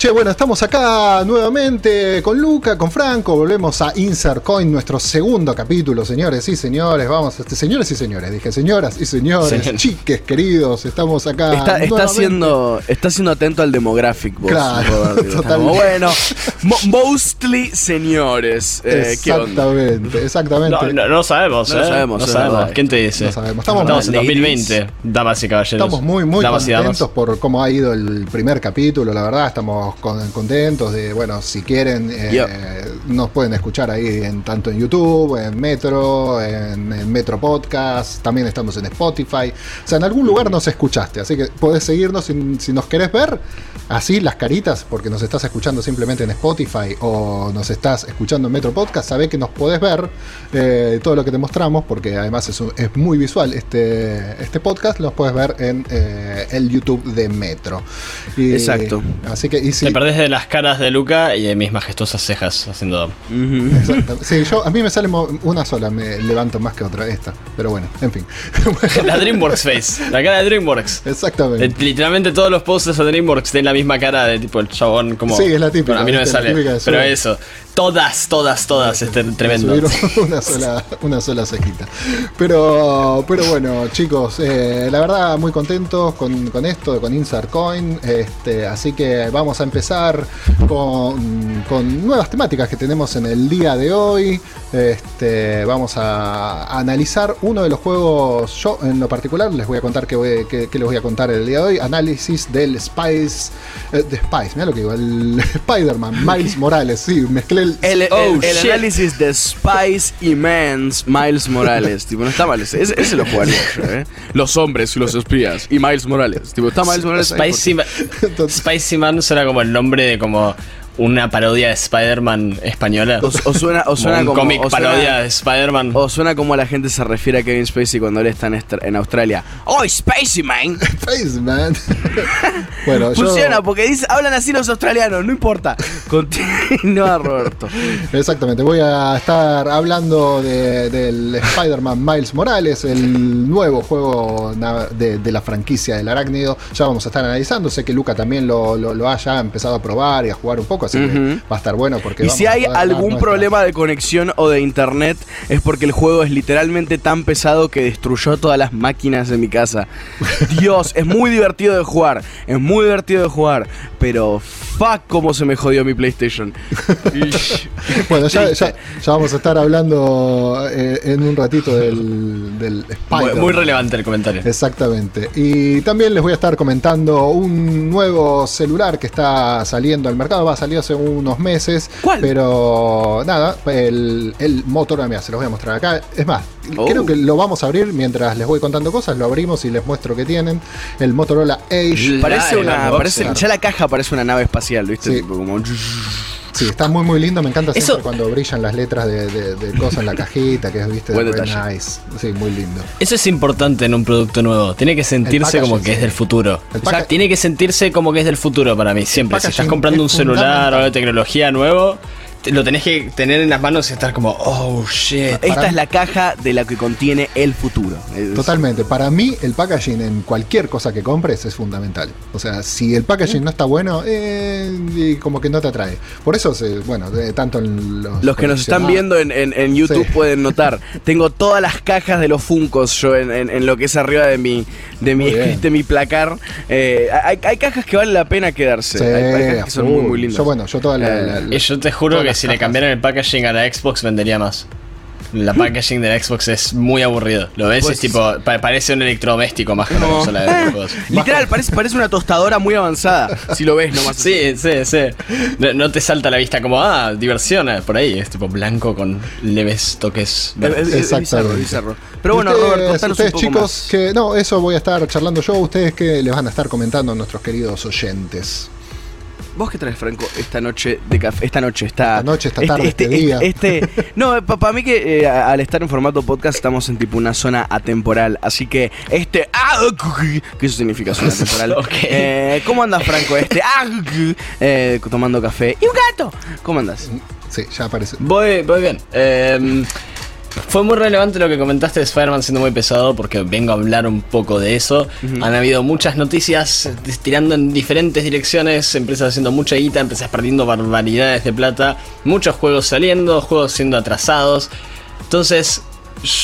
Che, bueno, estamos acá nuevamente con Luca, con Franco. Volvemos a Insert Coin, nuestro segundo capítulo, señores y señores. Vamos, este, señores y señores, dije señoras y señores, Señor. chiques queridos, estamos acá. Está, está siendo, está siendo atento al demographic, vos, Claro, totalmente. como, bueno, mo- mostly señores. Eh, ¿Qué onda? Exactamente, exactamente. No, no, no sabemos, No ¿eh? sabemos, No es sabemos. verdad. ¿Quién te dice? No sabemos. Estamos Estamos en muy- 2020, damas y caballeros. Estamos muy, muy damas. contentos por cómo ha ido el primer capítulo, la verdad, estamos con- contentos de, bueno, si quieren, eh, nos pueden escuchar ahí en tanto en YouTube, en Metro, en, en Metro Podcast, también estamos en Spotify, o sea, en algún lugar nos escuchaste, así que podés seguirnos si, si nos querés ver, así las caritas, porque nos estás escuchando simplemente en Spotify o nos estás escuchando en Metro Podcast, sabés que nos podés ver eh, todo lo que te mostramos, porque además es, un- es muy visual este, este podcast, los puedes ver en eh, el YouTube de Metro. Y- Exacto. Así que, y si, Te perdés de las caras de Luca y de mis majestuosas cejas haciendo. Exacto. Sí, yo, a mí me sale una sola, me levanto más que otra, esta. Pero bueno, en fin. La DreamWorks Face, la cara de DreamWorks. Exactamente. Eh, Literalmente todos los posters de DreamWorks tienen la misma cara de tipo el chabón como. Sí, es la típica, Bueno, a mí no me sale. Pero eso. Todas, todas, todas. Este tremendo. Subieron una sola, una sola cejita. Pero, pero bueno, chicos, eh, la verdad muy contentos con, con esto, con Insert Coin. Este, así que vamos a empezar con, con nuevas temáticas que tenemos en el día de hoy. Este, vamos a, analizar uno de los juegos. Yo, en lo particular, les voy a contar qué, voy- qué les voy a contar el día de hoy. Análisis del Spice. eh, de Spice, mira lo que digo, el Spider-Man, Miles Morales. Sí, mezclé el. El, el- Oh, el análisis de Spice Immense Miles Morales. tipo, no está mal. Ese, ese- ese lo jugaría yo, ¿eh? Los hombres y los espías. Y Miles Morales. Tipo, está Miles Morales. Ma- Spicy Man suena como el nombre de como una parodia de Spider-Man española. O, o suena, o suena un como. cómic o suena- parodia de Spider-Man. O suena como la gente se refiere a Kevin Spacey cuando él está en, en Australia. ¡Oh, Spacey, man! Spaceman. bueno, yo- Funciona, porque dice, hablan así los australianos, no importa. Continúa, Roberto. Exactamente, voy a estar hablando de- del Spider-Man Miles Morales, el nuevo juego na- de, de la franquicia del arácnido. Ya vamos a estar analizando. Sé que Luca también lo, lo- lo haya empezado a probar y a jugar un poco, así que Ujú. va a estar bueno porque Y vamos si hay algún nuestra- problema de conexión o de internet, es porque el juego es literalmente tan pesado que destruyó todas las máquinas de mi casa. Dios, es muy divertido de jugar, es muy divertido de jugar, pero fuck cómo se me jodió mi PlayStation. Bueno, ya, Triste. ya- ya vamos a estar hablando eh, en un ratito del, del muy relevante el comentario. Exactamente. Y también les voy a estar comentando un nuevo celular que está saliendo al mercado. Va a salir hace unos meses. ¿Cuál? Pero nada, el, el Motorola, mira, se los voy a mostrar acá. Es más, Oh. creo que lo vamos a abrir mientras les voy contando cosas. Lo abrimos y les muestro que tienen. El Motorola Edge. Parece una. Parece, ya la caja parece una nave espacial, ¿viste? Sí. Tipo como. Sí, está muy muy lindo. Me encanta siempre Eso- cuando brillan las letras de, de, de cosas en la cajita, que es, viste, Buen nice. Sí, muy lindo. Eso es importante en un producto nuevo. Tiene que sentirse como que es del futuro. El O sea, tiene que sentirse como que es del futuro para mí. Siempre. Si estás comprando un celular o de tecnología nuevo, te- lo tenés que tener en las manos y estar como, oh shit. Esta es la caja de la que contiene el futuro. Totalmente. Para mí, el packaging en cualquier cosa que compres es fundamental. O sea, si el packaging no está bueno, eh, como que no te atrae. Por eso, bueno, tanto en los. Los que nos están viendo en, en- en YouTube Sí. pueden notar. Tengo todas las cajas de los Funcos yo en, en- en lo que es arriba de mi, de mi, de mi placar. Eh, hay, hay cajas que vale la pena quedarse. Sí, hay, hay cajas que son muy, muy lindas. Yo, bueno, yo toda la. La- yo te juro todas que si le cambiaran el packaging a la Xbox vendería más. La packaging de la Xbox es muy aburrido. Lo ves, Pues- es tipo, pa- parece un electrodoméstico más que una No. consola de videojuegos. Literal, parece, parece una tostadora muy avanzada. Si lo ves nomás. Sí, sí, sí. No, no te salta a la vista como, ah, diversión eh, por ahí. Es tipo blanco con leves toques bizarro. Pero bueno, ustedes, Robert, ustedes, un poco chicos, más. que no, eso voy a estar charlando yo. Ustedes que les van a estar comentando a nuestros queridos oyentes. ¿Vos qué traes, Franco, esta noche de café? Esta noche, esta, Esta noche, esta tarde, este día. este- no, para mí que eh, al estar en formato podcast estamos en tipo una zona atemporal. Así que este. ah, ¿Qué eso significa zona atemporal? Ok. Eh, ¿Cómo andas, Franco? Este. ah, eh, tomando café. ¿Y un gato? ¿Cómo andas? Sí, ya aparece. Voy, voy bien. Eh, fue muy relevante lo que comentaste de Spider-Man siendo muy pesado porque vengo a hablar un poco de eso. Han habido muchas noticias tirando en diferentes direcciones, empresas haciendo mucha guita, empresas perdiendo barbaridades de plata, muchos juegos saliendo, juegos siendo atrasados. Entonces,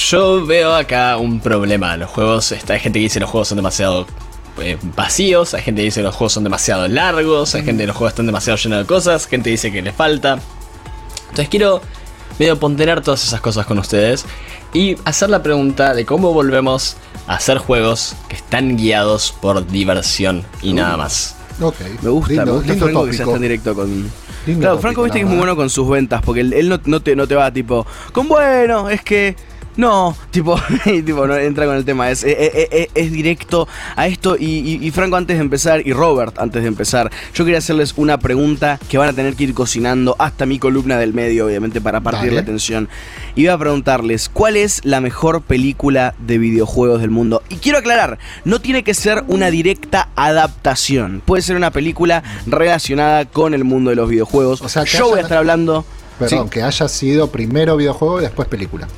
yo veo acá un problema. Los juegos, hay gente que dice que los juegos son demasiado eh, vacíos, hay gente que dice que los juegos son demasiado largos, hay gente que los juegos están demasiado llenos de cosas, gente dice que les falta. Entonces quiero medio ponderar todas esas cosas con ustedes y hacer la pregunta de cómo volvemos a hacer juegos que están guiados por diversión y nada más. Ok. Me gusta, Lindo- me gusta lindo Franco que sea tan directo con. Lindo claro, tópico, Franco viste que es muy bueno con sus ventas, porque él, él no, no te, no te va tipo, con bueno, es que. No, tipo, y tipo, no entra con el tema, es, es, es- es- es directo a esto. Y, y- y Franco, antes de empezar, y Robert, antes de empezar, yo quería hacerles una pregunta que van a tener que ir cocinando hasta mi columna del medio, obviamente, para partir Dale. la atención. Iba a preguntarles, ¿cuál es la mejor película de videojuegos del mundo? Y quiero aclarar, no tiene que ser una directa adaptación. Puede ser una película relacionada con el mundo de los videojuegos. O sea, que Yo voy a estar hablando... Perdón, Sí. que haya sido primero videojuego y después película.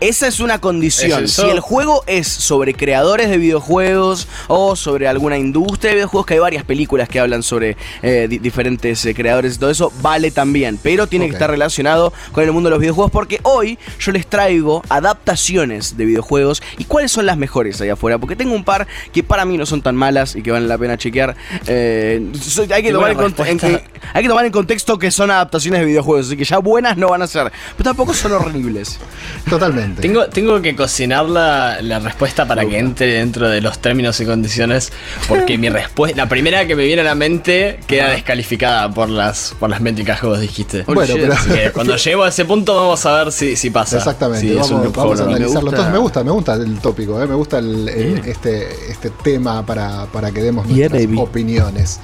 Esa es una condición. Si el juego es sobre creadores de videojuegos o sobre alguna industria de videojuegos, que hay varias películas que hablan sobre eh, di- diferentes eh, creadores y todo eso, vale también. Pero tiene que estar relacionado con el mundo de los videojuegos porque hoy yo les traigo adaptaciones de videojuegos y cuáles son las mejores allá afuera. Porque tengo un par que para mí no son tan malas y que valen la pena chequear. Eh, hay, que tomar en, hay que tomar en contexto que son adaptaciones de videojuegos, así que ya buenas no van a ser. Pero tampoco son horribles. Totalmente. Tengo, tengo que cocinar la, la respuesta para que entre dentro de los términos y condiciones, porque mi respuesta, la primera que me viene a la mente, queda descalificada por las, por las métricas que vos dijiste. Bueno, pero- Así que cuando lleguemos a ese punto vamos a ver si, si pasa. Exactamente, Si es un vamos, vamos a analizarlo. Me gusta- Entonces, me gusta, me gusta el tópico, eh, me gusta el- el- este, este tema para, para que demos nuestras opiniones.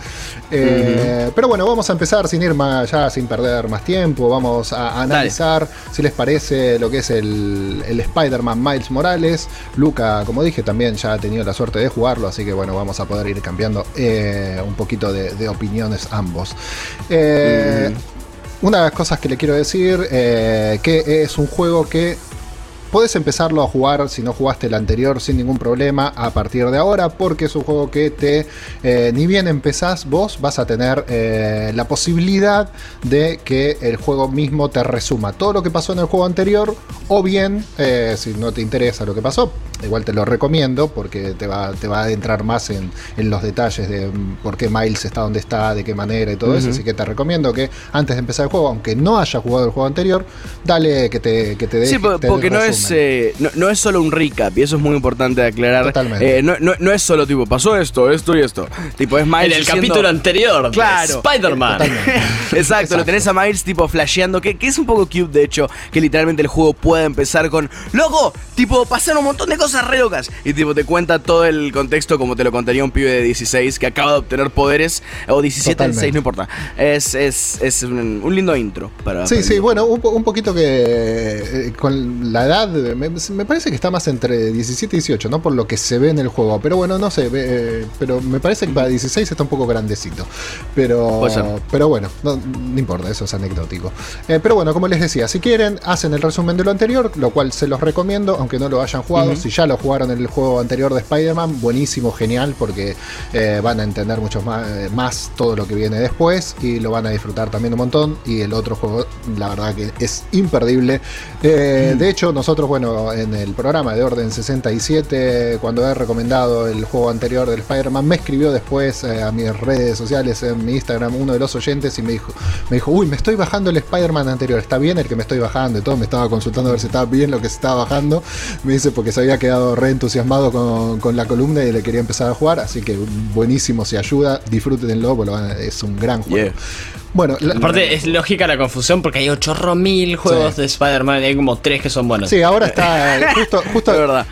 Eh, Pero bueno, vamos a empezar sin ir más allá, sin perder más tiempo. Vamos a analizar, si les parece, lo que es el, el Spider-Man Miles Morales. Luca, como dije, también ya ha tenido la suerte de jugarlo, así que bueno, vamos a poder ir cambiando eh, un poquito de, de opiniones ambos. Eh, Una de las cosas que le quiero decir, que es un juego que Puedes empezarlo a jugar si no jugaste el anterior sin ningún problema a partir de ahora, porque es un juego que te, eh, ni bien empezás, vos vas a tener eh, la posibilidad de que el juego mismo te resuma. Todo lo que pasó en el juego anterior, o bien, eh, si no te interesa lo que pasó, igual te lo recomiendo porque te va, te va a adentrar más en, en los detalles de mm, por qué Miles está donde está, de qué manera y todo eso, así que te recomiendo que antes de empezar el juego, aunque no hayas jugado el juego anterior, dale que te, que te deje. Sí, porque no es, eh, no, no es solo un recap, y eso es muy importante de aclarar. Totalmente. Eh, no, no- no es solo tipo, pasó esto, esto y esto. Tipo, es Miles En el diciendo- capítulo anterior, Claro. Spider-Man. Exacto, lo tenés a Miles tipo flasheando, que, que es un poco cute de hecho, que literalmente el juego pueda empezar con, loco, tipo, pasaron un montón de cosas re locas. Y tipo, te cuenta todo el contexto como te lo contaría un pibe de 16 que acaba de obtener poderes, o 17, Totalmente. 16, no importa. Es, es, es un, un lindo intro para... Sí, para sí, bueno, un, po- un poquito que eh, con la edad, me, me parece que está más entre 17 y 18, ¿no? Por lo que se ve en el juego. Pero bueno, no sé, eh, pero me parece que para 16 está un poco grandecito. Pero, pero bueno, no, no importa, eso es anecdótico. Eh, pero bueno, como les decía, si quieren, hacen el resumen de lo anterior, lo cual se los recomiendo, aunque no lo hayan jugado. Si ya lo jugaron en el juego anterior de Spider-Man, buenísimo, genial, porque eh, van a entender mucho más, eh, más todo lo que viene después y lo van a disfrutar también un montón. Y el otro juego, la verdad que es imperdible. Eh, De hecho, nosotros, bueno, en el programa de Orden 67, cuando he recomendado el juego anterior del Spider-Man, me escribió después a mis redes sociales, en mi Instagram, uno de los oyentes y me dijo, me dijo, uy, me estoy bajando el Spider-Man anterior, ¿está bien el que me estoy bajando? Y todo, me estaba consultando a ver si estaba bien lo que se estaba bajando. Me dice porque se había quedado re entusiasmado con, con la columna y le quería empezar a jugar, así que buenísimo, si ayuda, disfrútenlo, porque es un gran juego. Yeah. Bueno, la- Aparte, es lógica la confusión porque hay 8 mil juegos Sí. de Spider-Man y hay como 3 que son buenos. sí, ahora está eh, justo, justo De verdad.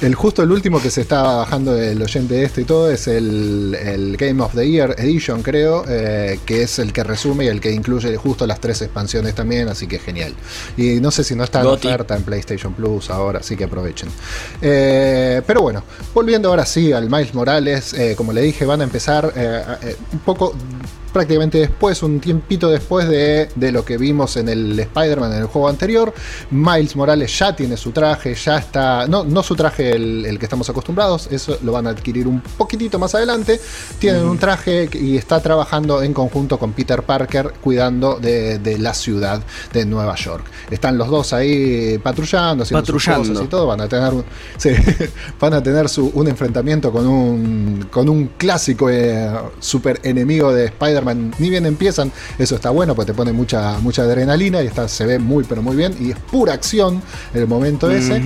El justo el último que se está bajando el oyente este y todo es el, el Game of the Year Edition, creo, eh, que es el que resume y el que incluye justo las tres expansiones también, así que genial. Y no sé si no está en Goti. oferta en PlayStation Plus ahora, así que aprovechen. Eh, pero bueno, volviendo ahora sí al Miles Morales, eh, como le dije, van a empezar un poco prácticamente después, un tiempito después de, de lo que vimos en el Spider-Man en el juego anterior. Miles Morales ya tiene su traje, ya está, no, no su traje el, el que estamos acostumbrados, eso lo van a adquirir un poquitito más adelante. Tienen un traje y está trabajando en conjunto con Peter Parker cuidando de, de la ciudad de Nueva York. Están los dos ahí patrullando, haciendo sus Patrullando. cosas y todo. Van a tener, sí, van a tener su, un enfrentamiento con un, con un clásico eh, super enemigo de Spider-Man. Ni bien empiezan, eso está bueno porque te pone mucha, mucha adrenalina y está, se ve muy, pero muy bien. Y es pura acción el momento ese.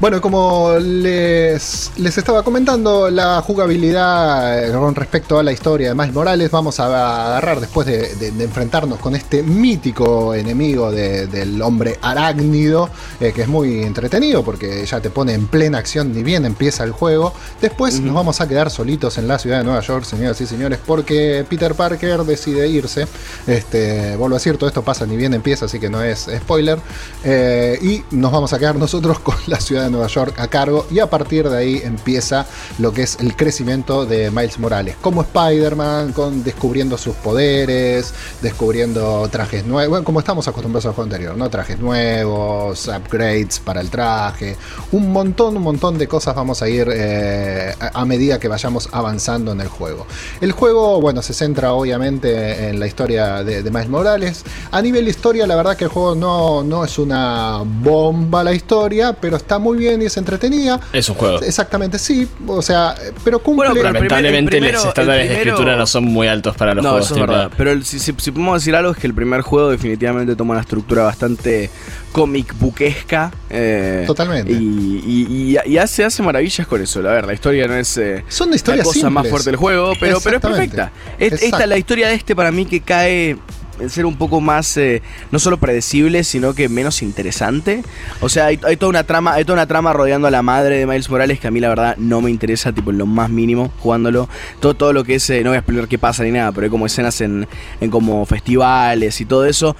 Bueno, como les, les estaba comentando, la jugabilidad eh, con respecto a la historia de Miles Morales, vamos a agarrar después de, de- de enfrentarnos con este mítico enemigo de- del hombre arácnido, eh, que es muy entretenido porque ya te pone en plena acción ni bien empieza el juego. Después nos vamos a quedar solitos en la ciudad de Nueva York, señoras y señores, porque Peter Parker decide irse. Este, vuelvo a decir, todo esto pasa ni bien empieza, así que no es spoiler. Eh, y nos vamos a quedar nosotros con la ciudad de Nueva York a cargo. Y a partir de ahí empieza lo que es el crecimiento de Miles Morales. Como Spider-Man, con descubriendo sus poderes, descubriendo trajes nuevos. Bueno, como estamos acostumbrados al juego anterior, ¿no? Trajes nuevos, upgrades para el traje. Un montón, un montón de cosas vamos a ir eh, a, a medida que vayamos avanzando en el juego. El juego, bueno, se centra obviamente en la historia de, de Miles Morales. A nivel historia, la verdad que el juego no, no es una bomba la historia, pero está muy bien y es entretenida. Es un juego. Exactamente, sí. O sea, pero cumple. Bueno, pero Lamentablemente los estándares de escritura no son muy altos para los no, juegos eso es verdad. Pero el- si, si- si podemos decir algo es que el primer juego definitivamente toma una estructura bastante comic bookesca. eh, Totalmente. Y, y- y- y hace, hace maravillas con eso. La verdad, la historia no es eh, Son la historias cosa más simples. fuerte del juego, pero, pero es perfecta. Es- esta, la historia de este para mí que cae en ser un poco más eh, no solo predecible sino que menos interesante o sea hay, hay toda una trama hay toda una trama rodeando a la madre de Miles Morales que a mí la verdad no me interesa tipo en lo más mínimo jugándolo todo todo lo que es eh, no voy a explicar qué pasa ni nada pero hay como escenas en, en como festivales y todo eso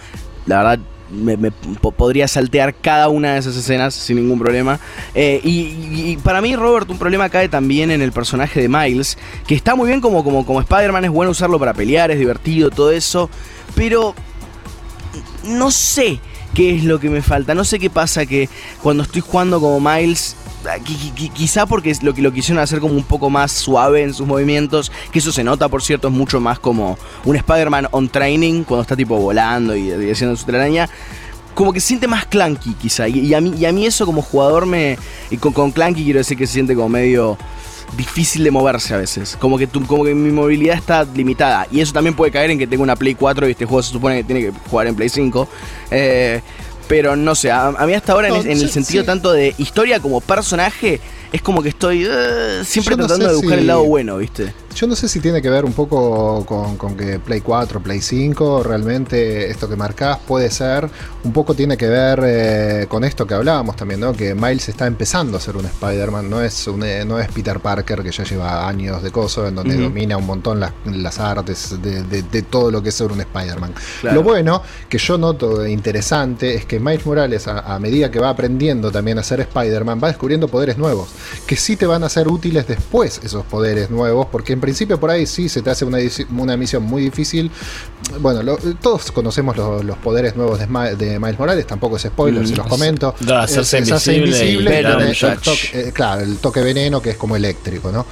la verdad me, me po- podría saltear cada una de esas escenas sin ningún problema. Eh, y, para mí, Robert, un problema cae también en el personaje de Miles, que está muy bien como, como, como Spider-Man, es bueno usarlo para pelear, es divertido, todo eso, pero no sé qué es lo que me falta, no sé qué pasa que cuando estoy jugando como Miles... ah, qui- qui- qui- Quizá porque lo que lo quisieron hacer como un poco más suave en sus movimientos, que eso se nota, por cierto, es mucho más como un Spider-Man on training, cuando está tipo volando y, haciendo su telaraña, como que se siente más clunky quizá. Y, y a, mí, y a mí eso como jugador me... Y con, con clunky quiero decir que se siente como medio difícil de moverse a veces. Como que, tu- como que mi movilidad está limitada. Y eso también puede caer en que tengo una Play 4 y este juego se supone que tiene que jugar en Play 5. Eh, pero no sé, a, a mí hasta ahora en, No, es- en el sí, sentido sí. tanto de historia como personaje, es como que estoy eh, siempre Yo no tratando sé de buscar si- el lado bueno, ¿viste? Yo no sé si tiene que ver un poco con, con que Play 4, Play 5, realmente esto que marcás puede ser, un poco tiene que ver eh, con esto que hablábamos también, ¿no? Que Miles está empezando a ser un Spider-Man, no es un, eh, no es Peter Parker que ya lleva años de coso, en donde Ujú. domina un montón las, las artes de, de- de todo lo que es ser un Spider-Man. Claro. Lo bueno que yo noto interesante es que Miles Morales, a, a medida que va aprendiendo también a ser Spider-Man, va descubriendo poderes nuevos, que sí te van a ser útiles después esos poderes nuevos, porque principio por ahí sí se te hace una, una misión muy difícil. Bueno, lo- todos conocemos los, los poderes nuevos de, Miles Morales, tampoco es spoiler, Mm. se los comento. No, hacerse se hace invisible y y tiene el toque- eh, claro, el toque veneno que es como eléctrico, ¿no?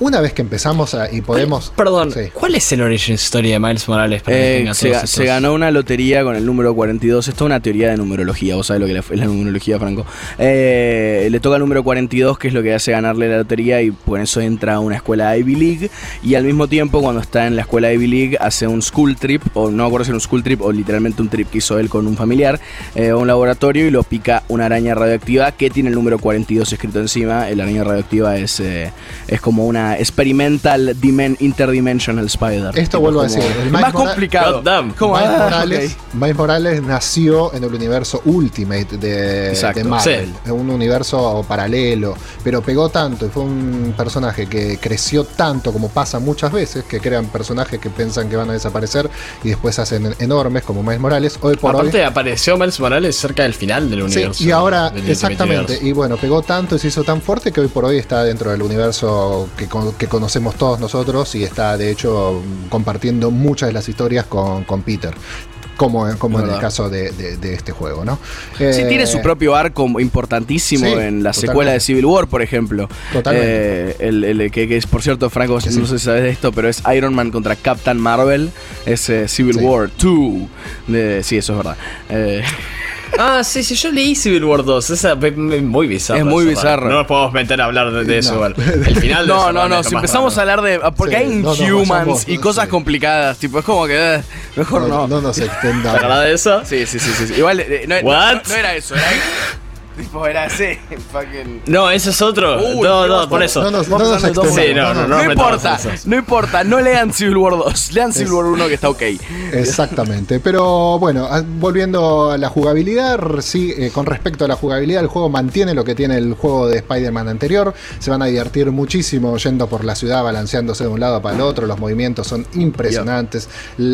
Una vez que empezamos a- y podemos... Perdón, Sí. ¿cuál es el origin story de Miles Morales para que Eh, tenga se, ga- se ganó una lotería con el número 42. Esto es una teoría de numerología. Vos sabés lo que es la numerología, Franco. Eh, le toca el número 42, que es lo que hace ganarle la lotería. Y por eso entra a una escuela Ivy League. Y al mismo tiempo, cuando está en la escuela Ivy League, hace un school trip. O no me acuerdo si era un school trip o literalmente un trip que hizo él con un familiar. eh, a un laboratorio y lo pica una araña radioactiva que tiene el número 42 escrito encima. La araña radioactiva es, eh, es como una experimental dimen- interdimensional spider. Esto vuelvo a decir, el más Mora- complicado. Miles, ah, Morales, ok. Miles Morales nació en el universo Ultimate de, de Marvel, sí. un universo paralelo, pero pegó tanto y fue un personaje que creció tanto como pasa muchas veces, que crean personajes que piensan que van a desaparecer y después hacen enormes como Miles Morales. Hoy por Aparte hoy... apareció Miles Morales cerca del final del Sí, universo. y ahora, exactamente, Universe. y bueno, pegó tanto y se hizo tan fuerte que hoy por hoy está dentro del universo que que conocemos todos nosotros y está de hecho compartiendo muchas de las historias con, con Peter como, como en el caso de, este juego, ¿no? Sí, tiene su eh, propio arco importantísimo en la secuela de Civil War, por ejemplo. Totalmente. Eh, el, que, es, por cierto, Franco, no sé si sabes de esto, pero es Iron Man contra Captain Marvel, es eh, Civil War 2. sí, eso es verdad. Ah, sí, sí, yo leí Civil War 2. Esa es muy bizarro. Es muy bizarro. No nos podemos meter a hablar de, eso. El final No, no, no. Si empezamos a hablar de. Porque hay Inhumans y cosas complicadas. Tipo, es como que. Eh, mejor no. No, nos extendamos. ¿Verdad de eso? Sí, sí, sí. sí. Igual, eh, no, no, era eso. Era. Tipo, era así, fucking... No, ese es otro. no, no, por eso. No, no, no, no, sí, no, no, no, importa. No importa, no lean Civil War 2. Lean Civil War 1 que está ok. Exactamente. Pero bueno, volviendo a la jugabilidad, sí, eh, con respecto a la jugabilidad, el juego mantiene lo que tiene el juego de Spider-Man anterior. Se van a divertir muchísimo yendo por la ciudad, balanceándose de un lado para el otro. Los movimientos son impresionantes.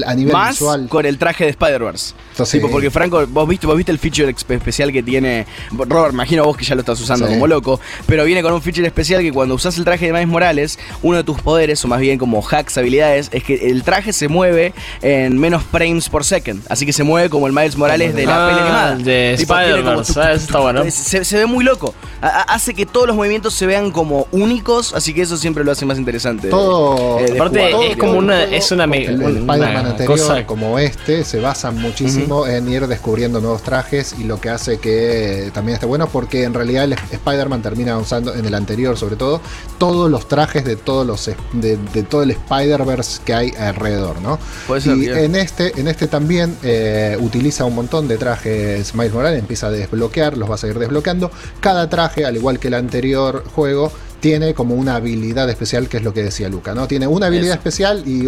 A nivel Más visual. con el traje de Spider-Verse. Tipo, porque Franco, vos viste, vos viste el feature especial que tiene Robert, imagino vos que ya lo estás usando como loco, pero viene con un feature especial que cuando usas el traje de Miles Morales, uno de tus poderes, o más bien como hacks, habilidades, es que el traje se mueve en menos frames por second. Así que se mueve como el Miles Morales de la peli animada. De Spider-Man, está bueno. Se, ve muy loco. hace que todos los movimientos se vean como únicos, así que eso siempre lo hace más interesante. Todo. Eh, aparte, es como una. Es una, el, Spider-Man anterior, como este, se basa muchísimo en ir descubriendo nuevos trajes y lo que hace que también esté bueno porque en realidad el Spider-Man termina usando, en el anterior sobre todo, todos los trajes de todos los de, todo el Spider-Verse que hay alrededor, ¿no? y en este, en este también eh, utiliza un montón de trajes Miles Morales, empieza a desbloquear, los va a seguir desbloqueando. Cada traje, al igual que el anterior juego, tiene como una habilidad especial, que es lo que decía Luca, ¿no? Tiene una habilidad especial y,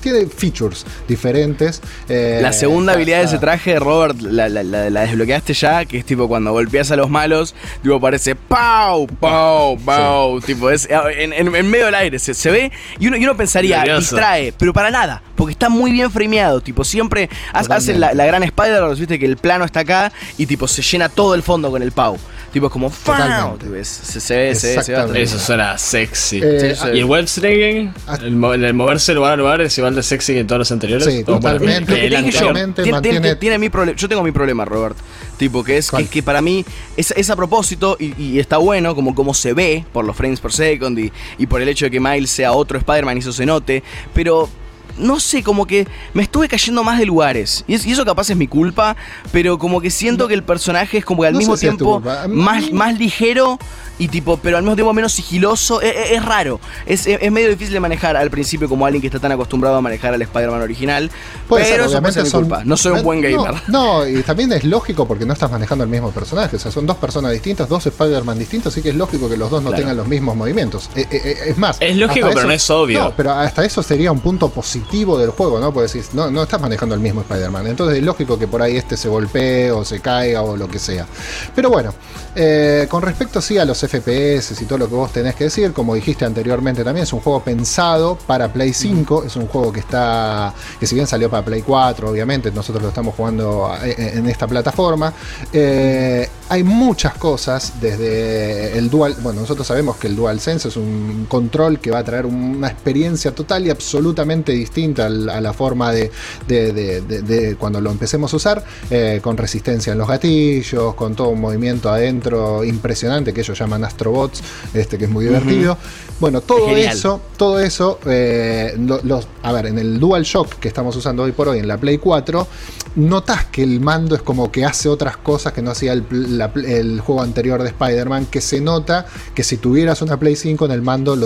tiene features diferentes. Eh, la segunda habilidad de ese traje, Robert, la, desbloqueaste ya, que es tipo cuando golpeas a los malos, tipo parece ¡pau! ¡pau! ¡pau! Tipo, es en, medio del aire, se, ve y uno, y uno pensaría, distrae, pero para nada, porque está muy bien frameado, tipo, siempre hace la, gran spider viste que el plano está acá y tipo se llena todo el fondo con el ¡pau! Tipo, es como ¡Fau! Se, se, ve, se ve, se ve. Eso suena sexy. Eh, ¿Y el web streaming? Ah. El, moverse lugar a lugar es igual de sexy que en todos los anteriores. Sí, totalmente. Yo, tiene, mi problema. Yo tengo mi problema, Robert. Tipo, que es que, para mí es, a propósito y, está bueno como, como se ve por los frames per second y, y por el hecho de que Miles sea otro Spider-Man y eso se note. Pero no sé, como que me estuve cayendo más de lugares. Y, eso capaz es mi culpa, pero como que siento que el personaje es como que al mismo tiempo más, más ligero y tipo, pero al mismo tiempo menos sigiloso. Es, raro. Es, medio difícil de manejar al principio como alguien que está tan acostumbrado a manejar al Spider-Man original. pero eso es mi culpa. No soy un buen gamer. No, y también es lógico porque no estás manejando el mismo personaje. O sea, son dos personas distintas, dos Spider-Man distintos, así que es lógico que los dos no tengan los mismos movimientos. Eh, eh, eh, es más. Es lógico, pero no es obvio. No, pero hasta eso sería un punto positivo del juego, ¿no? Porque decís, no, no estás manejando el mismo Spider-Man. Entonces es lógico que por ahí este se golpee o se caiga o lo que sea. Pero bueno, con respecto sí a los FPS y todo lo que vos tenés que decir. Como dijiste anteriormente también, es un juego pensado para Play 5. Es un juego que está. que si bien salió para Play 4, obviamente, nosotros lo estamos jugando eh, en esta plataforma. Eh, hay muchas cosas desde el Dual. Bueno, nosotros sabemos que el DualSense es un control que va a traer una experiencia total y absolutamente distinta a la forma de, de, cuando lo empecemos a usar, eh, con resistencia en los gatillos, con todo un movimiento adentro impresionante que ellos llaman Astrobots, este, que es muy divertido. Bueno, todo eso, todo eso, eh, los, a ver, en el DualShock que estamos usando hoy por hoy en la Play 4, notas que el mando es como que hace otras cosas que no hacía el, juego anterior de Spider-Man, que se nota que si tuvieras una Play 5 en el mando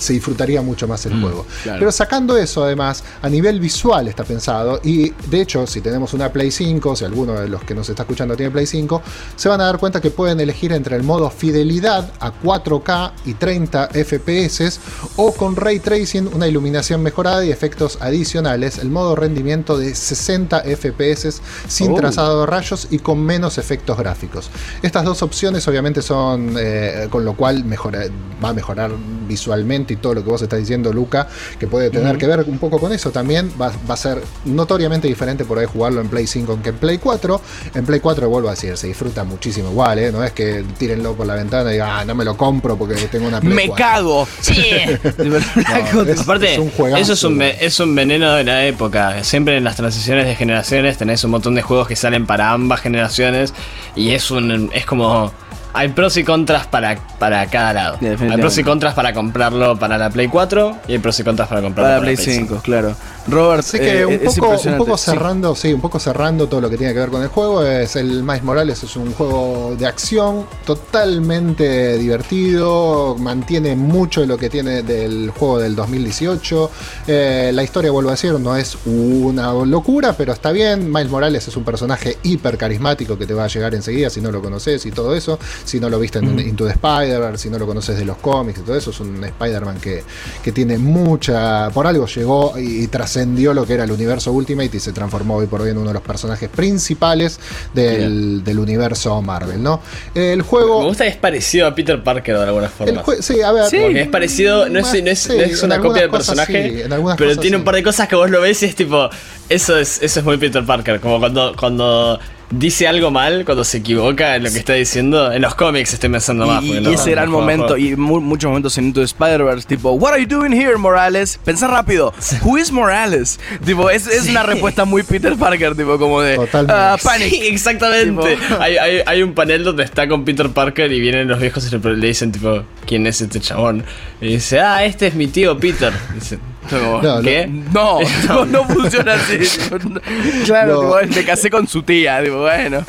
se disfrutaría mucho más el mm, juego. Pero sacando eso, además, a nivel visual está pensado, y de hecho, si tenemos una Play 5, si alguno de los que nos está escuchando tiene Play 5, se van a dar cuenta que pueden elegir entre el modo fidelidad a 4K y 30 FPS o con ray tracing, una iluminación mejorada y efectos adicionales, el modo rendimiento de 60 FPS sin Oh. trazado de rayos y con menos efectos gráficos. Estas dos opciones obviamente son, eh, con lo cual mejora, va a mejorar visualmente y todo lo que vos estás diciendo, Luca, que puede tener que ver un poco con eso también, va, va a ser notoriamente diferente por ahí jugarlo en Play 5 que en Play 4. En Play 4, vuelvo a decir, se disfruta muchísimo igual, ¿eh? no es que tírenlo por la ventana y ah, no me lo compro porque tengo una Play Me 4". cago. No, es- Aparte, es un juegazo, eso es un, es un veneno de la época. Siempre en las transiciones de generaciones tenés un montón de juegos que salen para ambas generaciones y es un es como hay pros y contras para, para cada lado. Hay pros y contras para comprarlo para la Play 4 y hay pros y contras para comprarlo Para para, Play 5, claro. Robert, Así que eh, un, es poco, un Sí. cerrando, sí. un poco cerrando todo lo que tiene que ver con el juego, es el Miles Morales es un juego de acción totalmente divertido, mantiene mucho de lo que tiene del juego del 2018. Eh, la historia, vuelvo a decir, no es una locura, pero está bien. Miles Morales es un personaje hiper carismático que te va a llegar enseguida si no lo conoces y todo eso. Si no lo viste en Into the Spider-Verse, si no lo conoces de los cómics y todo eso, es un Spider-Man que, que tiene mucha. Por algo llegó y, y trascendió lo que era el universo Ultimate y se transformó hoy por hoy en uno de los personajes principales del, del universo Marvel, ¿no? El Me juego. gusta que es parecido a Peter Parker de alguna forma. sí, a ver. Sí. Porque es parecido, no es, no es- Sí, no es en una copia del personaje, sí, pero tiene un par de cosas que vos lo ves y es tipo, eso es, eso es muy Peter Parker, como cuando, cuando dice algo mal, cuando se equivoca en lo que está diciendo, en los cómics estoy pensando más. Y, porque y no- ese gran no momento, y mu- muchos momentos en Into the Spider-Verse, tipo, What are you doing here, Morales? Pensá rápido, Who is Morales? Tipo, es, es una respuesta muy Peter Parker, tipo, como de Totalmente. "Ah, Panic. Sí, exactamente. Tipo- hay, hay, hay un panel donde está con Peter Parker y vienen los viejos y le le dicen tipo, ¿quién es este chabón? Y dice, ah, este es mi tío Peter. Dice, Como, No, ¿Qué? No, no, no funciona así. claro, tipo, me casé con su tía, tipo, bueno.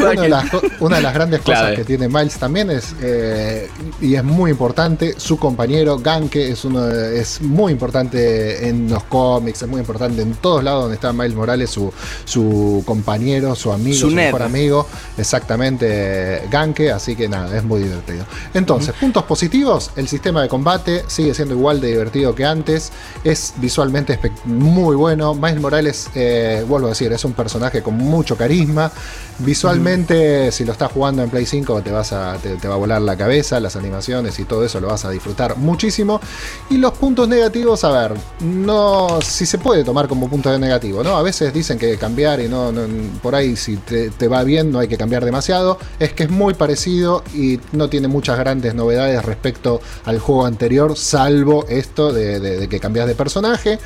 Una, de las, co- una de las grandes cosas Clave. que tiene Miles también es, eh, y es muy importante, su compañero Ganke es, uno de- es muy importante en los cómics, es muy importante en todos lados donde está Miles Morales, su, su compañero, su amigo, Su mejor amigo, exactamente Ganke, así que nada, es muy divertido. Entonces, puntos positivos, el sistema de combate sigue siendo igual de divertido que antes, es visualmente muy bueno, Miles Morales, eh, vuelvo a decir, es un personaje con mucho carisma, visualmente si lo estás jugando en Play 5 te, vas a, te, te va a volar la cabeza, las animaciones y todo eso lo vas a disfrutar muchísimo. Y los puntos negativos, a ver, no, si se puede tomar como punto de negativo, ¿no? A veces dicen que cambiar y no, no- por ahí si te, te va bien no hay que cambiar demasiado, es que es muy parecido y no tiene muchas grandes novedades respecto al juego anterior, salvo esto de, de- de que cambias de personaje.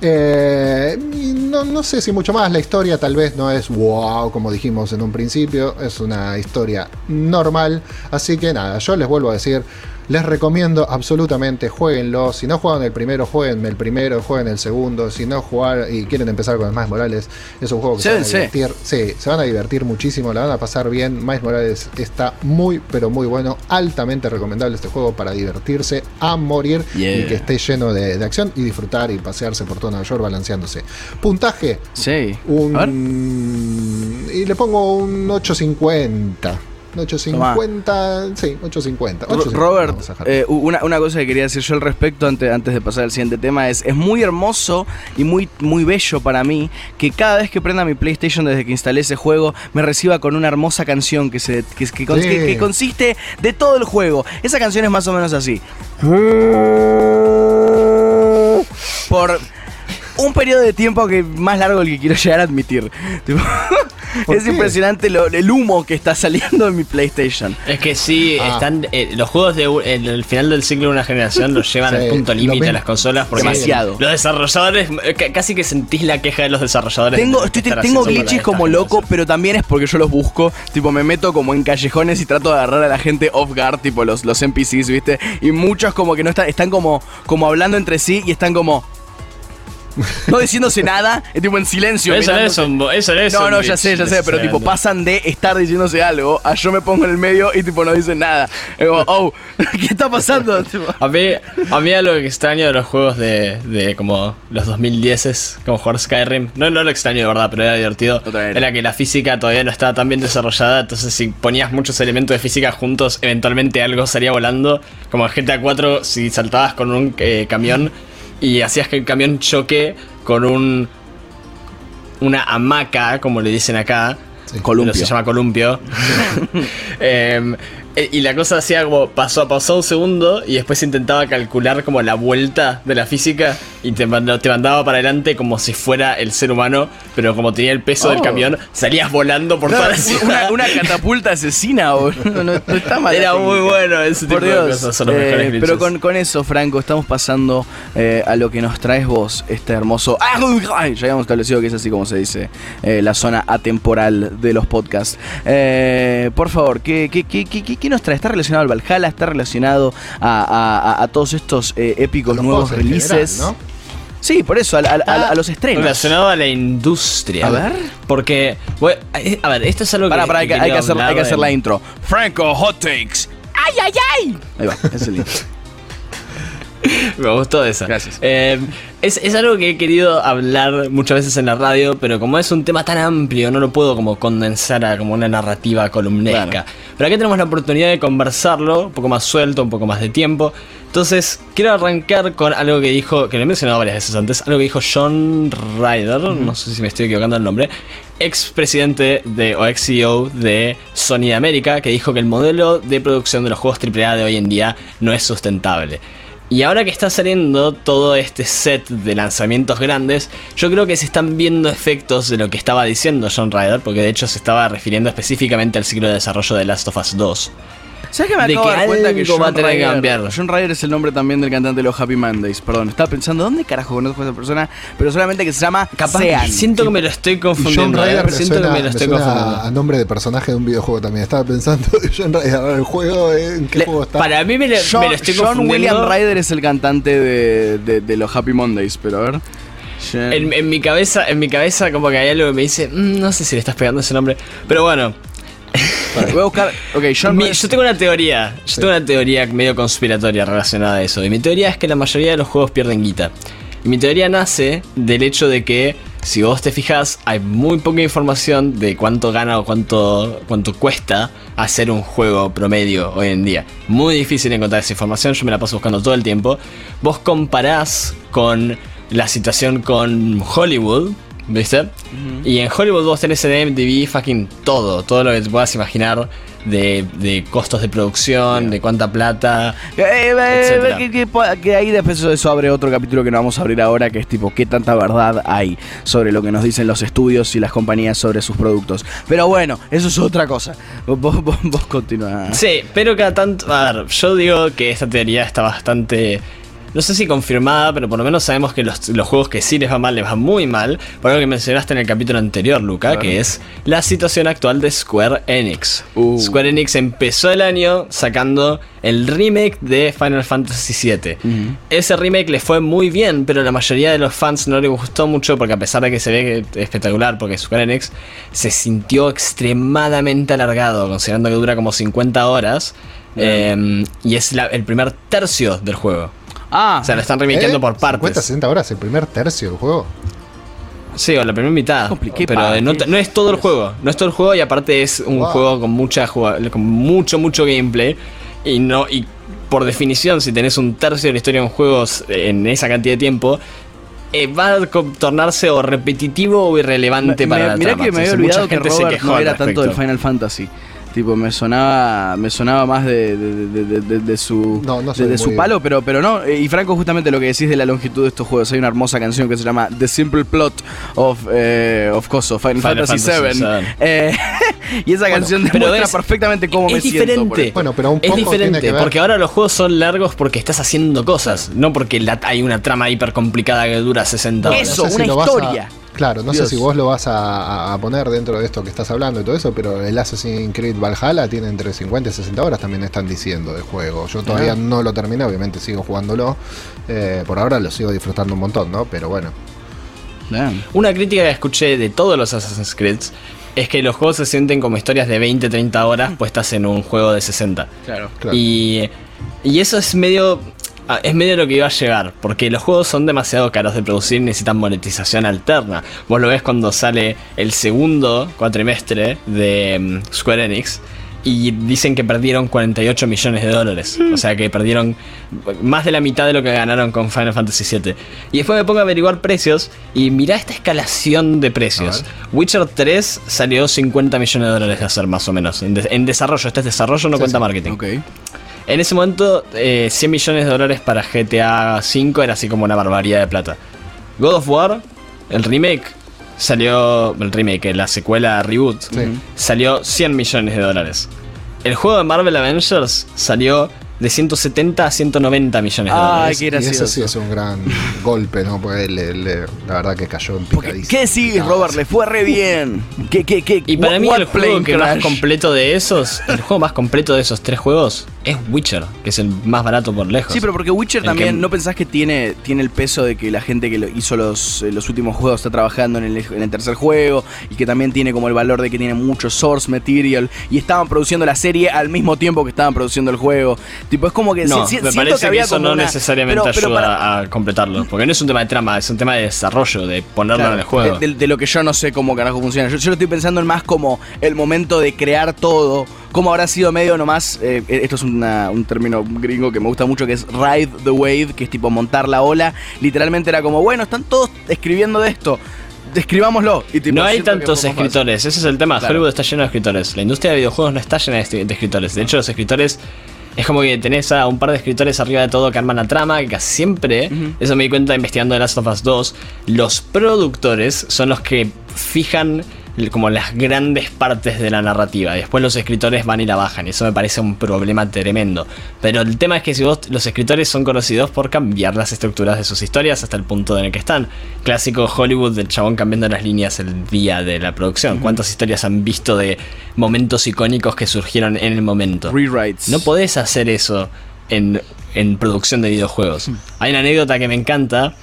Eh, no, no sé si mucho más, la historia tal vez no es wow, como dijimos en un principio, es una historia normal, así que nada, yo les vuelvo a decir, les recomiendo absolutamente, jueguenlo, si no juegan el primero, jueguen el primero, jueguen el segundo, si no jugar y quieren empezar con el Miles Morales, es un juego que se van a divertir, sí, se van a divertir muchísimo, la van a pasar bien, Miles Morales está muy, pero muy bueno, altamente recomendable este juego para divertirse a morir y que esté lleno de, de acción y disfrutar y pasearse por todo Nueva York balanceándose. Puntaje, Sí. Un... Y le pongo un 850. Un 850, sí, 850. Ro- 850 Robert, eh, una, una cosa que quería decir yo al respecto antes, antes de pasar al siguiente tema es, es muy hermoso y muy, muy bello para mí que cada vez que prenda mi PlayStation desde que instalé ese juego me reciba con una hermosa canción que, se, que, que cons- Sí. que- que consiste de todo el juego. Esa canción es más o menos así. Por un periodo de tiempo que más largo del que quiero llegar a admitir. Tipo, ¿Por es qué? impresionante lo- el humo que está saliendo de mi PlayStation. Es que sí, Ah. están eh, los juegos de u- en el final del ciclo de una generación los llevan Sí, al punto límite a las consolas porque Demasiado. los desarrolladores eh, ca- casi que sentís la queja de los desarrolladores. Tengo, de estoy- tengo glitches como loco, pero también es porque yo los busco. Tipo, me meto como en callejones y trato de agarrar a la gente off guard, tipo los, los NPCs, ¿viste? Y muchos como que no están, están como, como hablando entre sí y están como. No diciéndose nada, es tipo en silencio. Eso no es un eso no es No, no, ya sé, ya sé, pero tipo pasan de estar diciéndose algo a yo me pongo en el medio y tipo no dicen nada. Es como, oh, ¿qué está pasando? A mí, a mí algo que extraño de los juegos de, de como los 2010 es como jugar Skyrim. No, no lo extraño de verdad, pero era divertido. Era que la física todavía no estaba tan bien desarrollada. Entonces, si ponías muchos elementos de física juntos, eventualmente algo salía volando. Como en GTA 4, si saltabas con un eh, camión y hacías que el camión choque con un una hamaca, como le dicen acá. Sí. Columpio. se llama columpio. Eh, y la cosa hacía como pasó, pasó un segundo y después intentaba calcular como la vuelta de la física y te, manda- te mandaba para adelante como si fuera el ser humano, pero como tenía el peso del Oh. camión, salías volando por No, toda la una, ciudad. una catapulta asesina, boludo. No, no está mal. Era muy bueno ese tipo Por de Dios. cosas, son los Eh, pero con, con eso, Franco, estamos pasando eh, a lo que nos traes vos, este hermoso. Ay, Ya habíamos establecido que es así como se dice eh, la zona atemporal de los podcasts. Eh, por favor, ¿qué, qué, qué, qué, qué- nos trae? ¿Está relacionado al Valhalla? ¿Está relacionado a, a- a- a todos estos eh, épicos Los nuevos releases? general, ¿no? Sí, por eso, al- a los estrenos. Relacionado a la industria. A ver. Porque, bueno, eh, a ver, esto es algo Pará, que. pará, hay, que, hay que hacer, hay que hacer la intro. Franco Hot Takes. ¡Ay, ay, ay! Ahí va, es el intro. Me gustó esa. Gracias. Eh, es, es algo que he querido hablar muchas veces en la radio, pero como es un tema tan amplio, no lo puedo como condensar a como una narrativa columnesca. Claro. Pero aquí tenemos la oportunidad de conversarlo, un poco más suelto, un poco más de tiempo. Entonces, quiero arrancar con algo que dijo, que lo he mencionado varias veces antes, algo que dijo John Ryder, no sé si me estoy equivocando el nombre, ex presidente de, o ex CEO de Sony América, que dijo que el modelo de producción de los juegos AAA de hoy en día no es sustentable. Y ahora que está saliendo todo este set de lanzamientos grandes, yo creo que se están viendo efectos de lo que estaba diciendo John Ryder, porque de hecho se estaba refiriendo específicamente al ciclo de desarrollo de Last of Us 2. ¿Sabes que me acabo de que dar cuenta que algo va a John tener que Ryder, cambiar. John Ryder es el nombre también del cantante de los Happy Mondays. Perdón, estaba pensando, ¿dónde carajo conozco a esa persona? Pero solamente que se llama Capaz, Sean. siento que me lo estoy John confundiendo. Ryder ¿eh? me Siento suena, que me lo me estoy suena confundiendo. a nombre de personaje de un videojuego también. Estaba pensando de John Ryder, el juego, ¿en qué Le- juego está? para mí me, le- John, me lo estoy John confundiendo. William Ryder es el cantante de, de- de los Happy Mondays, pero a ver. John- En, en mi cabeza, en mi cabeza como que hay algo que me dice, "Mm, no sé si le estás pegando ese nombre, pero bueno, Voy a buscar. Ok, John Mi- Ryder- yo tengo una teoría, yo tengo una teoría medio conspiratoria relacionada a eso. Y mi teoría es que la mayoría de los juegos pierden guita. Y mi teoría nace del hecho de que, si vos te fijas, hay muy poca información de cuánto gana o cuánto, cuánto cuesta hacer un juego promedio hoy en día. Muy difícil encontrar esa información, yo me la paso buscando todo el tiempo. Vos comparás con la situación con Hollywood, ¿viste? Y en Hollywood vos tenés en MTV fucking todo, todo lo que te puedas imaginar de, de costos de producción, de cuánta plata. Eh, eh, etcétera. que, que- que ahí después eso abre otro capítulo que no vamos a abrir ahora, que es tipo qué tanta verdad hay sobre lo que nos dicen los estudios y las compañías sobre sus productos. Pero bueno, eso es otra cosa. Vos, vos, vos, continúa. Sí, pero cada tanto. A ver, yo digo que esta teoría está bastante. No sé si confirmada, pero por lo menos sabemos que los, los juegos que sí les va mal, les va muy mal. Por algo que mencionaste en el capítulo anterior, Luca, Claro. que es la situación actual de Square Enix. Uh. Square Enix empezó el año sacando el remake de Final Fantasy VII. Ese remake le fue muy bien, pero la mayoría de los fans no le gustó mucho porque a pesar de que se ve espectacular porque Square Enix, se sintió extremadamente alargado, considerando que dura como 50 horas. eh, y es la- el primer tercio del juego. Ah, O sea, lo están remakeando ¿Eh? por 50, partes. 60 horas, el primer tercio del juego. Sí, o la primera mitad. Compliqué Pero no, no es todo el juego. No es todo el juego y aparte es un Wow. juego con mucha juga- con mucho, mucho gameplay. Y no. Y por definición, si tenés un tercio de la historia de un juego en esa cantidad de tiempo. eh, va a tornarse o repetitivo o irrelevante para la Mirá trama. que me había Entonces, olvidado que Robert quejó no era tanto del Final Fantasy. Tipo, me sonaba, me sonaba más de, de- de- de- de- de su, No, no de, su palo, pero, pero no. Eh, Y Franco, justamente lo que decís de la longitud de estos juegos. Hay una hermosa canción que se llama The Simple Plot of, eh, of Coso, Final, Final Fantasy, Fantasy VII. VII. Eh, y esa canción demuestra es- perfectamente cómo me es siento. por diferente. esto. Bueno, pero un es tiene diferente, que ver- porque ahora los juegos son largos porque estás haciendo cosas, no porque la- hay una trama hiper complicada que dura 60 horas. Eso, una lo vas a- historia. Claro, no Dios. sé si vos lo vas a, poner dentro de esto que estás hablando y todo eso, pero el Assassin's Creed Valhalla tiene entre 50 y 60 horas, también están diciendo de juego. Yo todavía no lo terminé, obviamente sigo jugándolo. Eh, por ahora lo sigo disfrutando un montón, ¿no? Pero bueno. Damn. Una crítica que escuché de todos los Assassin's Creed es que los juegos se sienten como historias de 20, 30 horas puestas en un juego de 60. Claro. Claro. Y, y eso es medio. Ah, Es medio lo que iba a llegar, porque los juegos son demasiado caros de producir y necesitan monetización alterna. Vos lo ves cuando sale el segundo cuatrimestre de mm, Square Enix y dicen que perdieron 48 millones de dólares. O sea que perdieron más de la mitad de lo que ganaron con Final Fantasy VII. Y después me pongo a averiguar precios y mirá esta escalación de precios. Witcher 3 salió 50 millones de dólares de hacer más o menos. En, de- en desarrollo, este es desarrollo, no Sí, cuenta sí. marketing. En ese momento, eh, 100 millones de dólares para GTA V era así como una barbaridad de plata. God of War, el remake, salió. El remake, la secuela reboot, Sí. salió 100 millones de dólares. El juego de Marvel Avengers salió de 170 a 190 millones de Ay, dólares. qué Y eso gracioso. sí es un gran golpe, ¿no? Porque le- le- la verdad que cayó en Porque, picadísimo. ¿Qué decís, No, Robert? Le fue re bien. ¿Qué, qué, qué? Y para What- mí what el juego que más completo de esos, el juego más completo de esos tres juegos es Witcher, que es el más barato por lejos. Sí, pero porque Witcher El también, que- ¿no pensás que tiene, tiene el peso de que la gente que lo hizo los, eh, los últimos juegos está trabajando en el, en el tercer juego y que también tiene como el valor de que tiene mucho source material y estaban produciendo la serie al mismo tiempo que estaban produciendo el juego? Tipo, es como que No, si- si- me parece que, había eso no una- necesariamente pero- pero ayuda para- a completarlo. Porque no es un tema de trama, es un tema de desarrollo, de ponerlo Claro, en el juego. De, de- de lo que yo no sé cómo carajo funciona. Yo, yo lo estoy pensando en más como el momento de crear todo. Cómo habrá sido medio nomás. eh, esto es una- un término gringo que me gusta mucho, que es ride the wave, que es tipo montar la ola. Literalmente era como, bueno, están todos escribiendo de esto. Describámoslo. Y, tipo, no hay tantos fácil. escritores, ese es el tema. Claro. Hollywood está lleno de escritores. La industria de videojuegos no está llena de escritores. De hecho, los escritores es como que tenés a un par de escritores arriba de todo que arman la trama, que casi siempre, eso me di cuenta investigando The Last of Us 2, los productores son los que fijan como las grandes partes de la narrativa. Después los escritores van y la bajan. Y eso me parece un problema tremendo. Pero el tema es que si vos, los escritores son conocidos por cambiar las estructuras de sus historias hasta el punto en el que están. Clásico Hollywood del chabón cambiando las líneas el día de la producción. ¿Cuántas historias han visto de momentos icónicos que surgieron en el momento? Rewrites. No podés hacer eso en, en producción de videojuegos. Hay una anécdota que me encanta.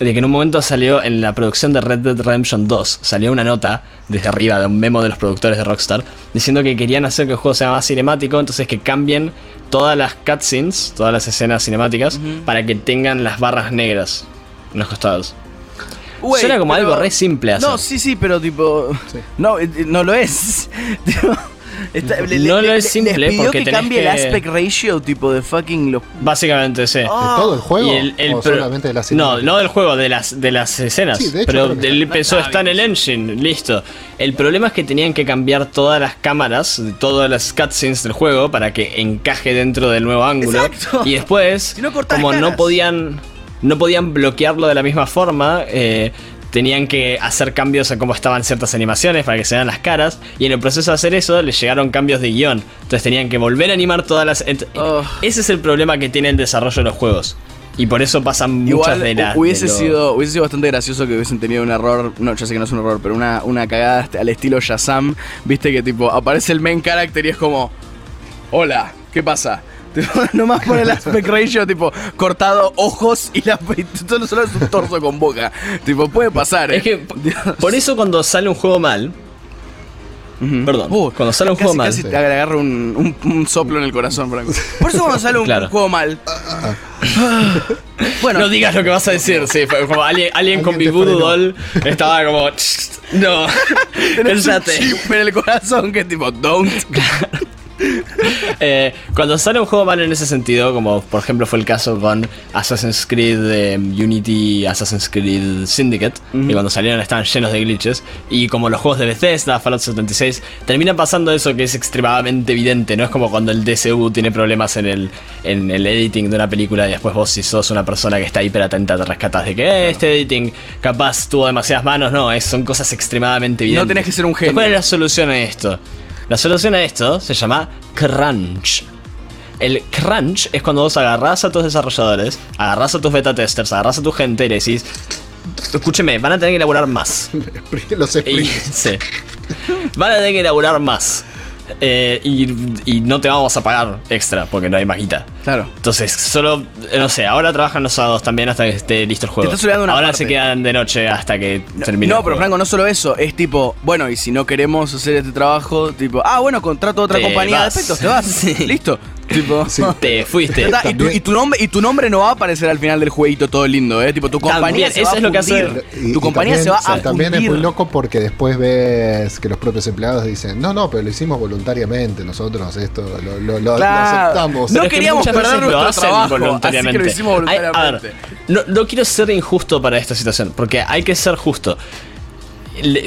De que en un momento salió en la producción de Red Dead Redemption 2, salió una nota desde arriba de un memo de los productores de Rockstar diciendo que querían hacer que el juego sea más cinemático, entonces que cambien todas las cutscenes, todas las escenas cinemáticas, para que tengan las barras negras en los costados. Suena como pero- algo re simple hacer. No, sí, sí, pero tipo. Sí. No, eh, no lo es. Tipo, está- le- No le- lo es le- simple, Les pidió porque que cambie el aspect ratio, tipo de fucking los. Básicamente, sí. ¿De todo el juego? Y el- el ¿O pro- solamente de la no, no del juego, de las, de las escenas. Sí, de hecho, pero él está. pensó, Ah, está en el engine, listo. El problema es que tenían que cambiar todas las cámaras, todas las cutscenes del juego para que encaje dentro del nuevo ángulo. Exacto. Y después, Si no cortás como no podían, no podían bloquearlo de la misma forma, eh, tenían que hacer cambios a cómo estaban ciertas animaciones para que se vean las caras. Y en el proceso de hacer eso, les llegaron cambios de guion. Entonces tenían que volver a animar todas las. Oh. Ese es el problema que tiene el desarrollo de los juegos. Y por eso pasan muchas de las. hubiese, de sido, hubiese sido bastante gracioso que hubiesen tenido un error. No, ya sé que no es un error, pero una, una cagada al estilo Shazam. Viste que tipo aparece el main character y es como. Hola, ¿qué pasa? Tipo, Nomás por el aspect ratio, tipo, cortado ojos y la solo, solo es un torso con boca. Tipo, puede pasar. Es ¿eh? que Dios. por eso cuando sale un juego mal, perdón, Uh, cuando sale un casi, juego mal, Casi te agarra un, un- un soplo en el corazón, Franco. Por eso cuando sale un Claro. juego mal. bueno, no digas lo que vas a decir, sí, fue como alguien, alguien con mi voodoo doll estaba como, no, cállate. en el corazón que es tipo, don't. Eh, cuando sale un juego mal en ese sentido, como por ejemplo fue el caso con Assassin's Creed eh, Unity, Assassin's Creed Syndicate, Ujú. que cuando salieron estaban llenos de glitches, y como los juegos de Bethesda, Fallout 76, termina pasando eso que es extremadamente evidente, no es como cuando el DCU tiene problemas en el, en el editing de una película y después vos si sos una persona que está hiper atenta te rescatas de que "Eh, este editing capaz tuvo demasiadas manos, no, es, son cosas extremadamente evidentes. tenés que ser un genio. ¿Cuál es la solución a esto? La solución a esto se llama crunch. El crunch es cuando vos agarrás a tus desarrolladores, agarrás a tus beta testers, agarrás a tu gente y le decís, escúcheme, van a tener que elaborar más. Los Y, sprints. sí. Van a tener que elaborar más. Eh, y, y no te vamos a pagar extra porque no hay maquita. Claro. Entonces, solo, eh, no sé, ahora trabajan los sábados también hasta que esté listo el juego. estás una ahora parte. se quedan de noche hasta que termine. No, el pero juego. Franco, no solo eso, es tipo, bueno, y si no queremos hacer este trabajo, tipo, ah, bueno, contrato a otra Te compañía vas. de efectos, te vas. Sí. Listo. Tipo, Sí. Te fuiste. Y, tu, y tu nombre, y tu nombre no va a aparecer al final del jueguito todo lindo, ¿eh? Tipo, tu compañía También, se va eso a es lo que hace- fundir. Y- Tu compañía también- se va a También es muy loco porque después ves que los propios empleados dicen, no, no, pero lo hicimos voluntariamente, nosotros esto lo, lo- lo- lo Claro. aceptamos. No que queríamos muchas perder nuestro trabajo, así que voluntariamente. lo hicimos Hay- a ver, voluntariamente. no, no quiero ser injusto para esta situación, porque hay que ser justo.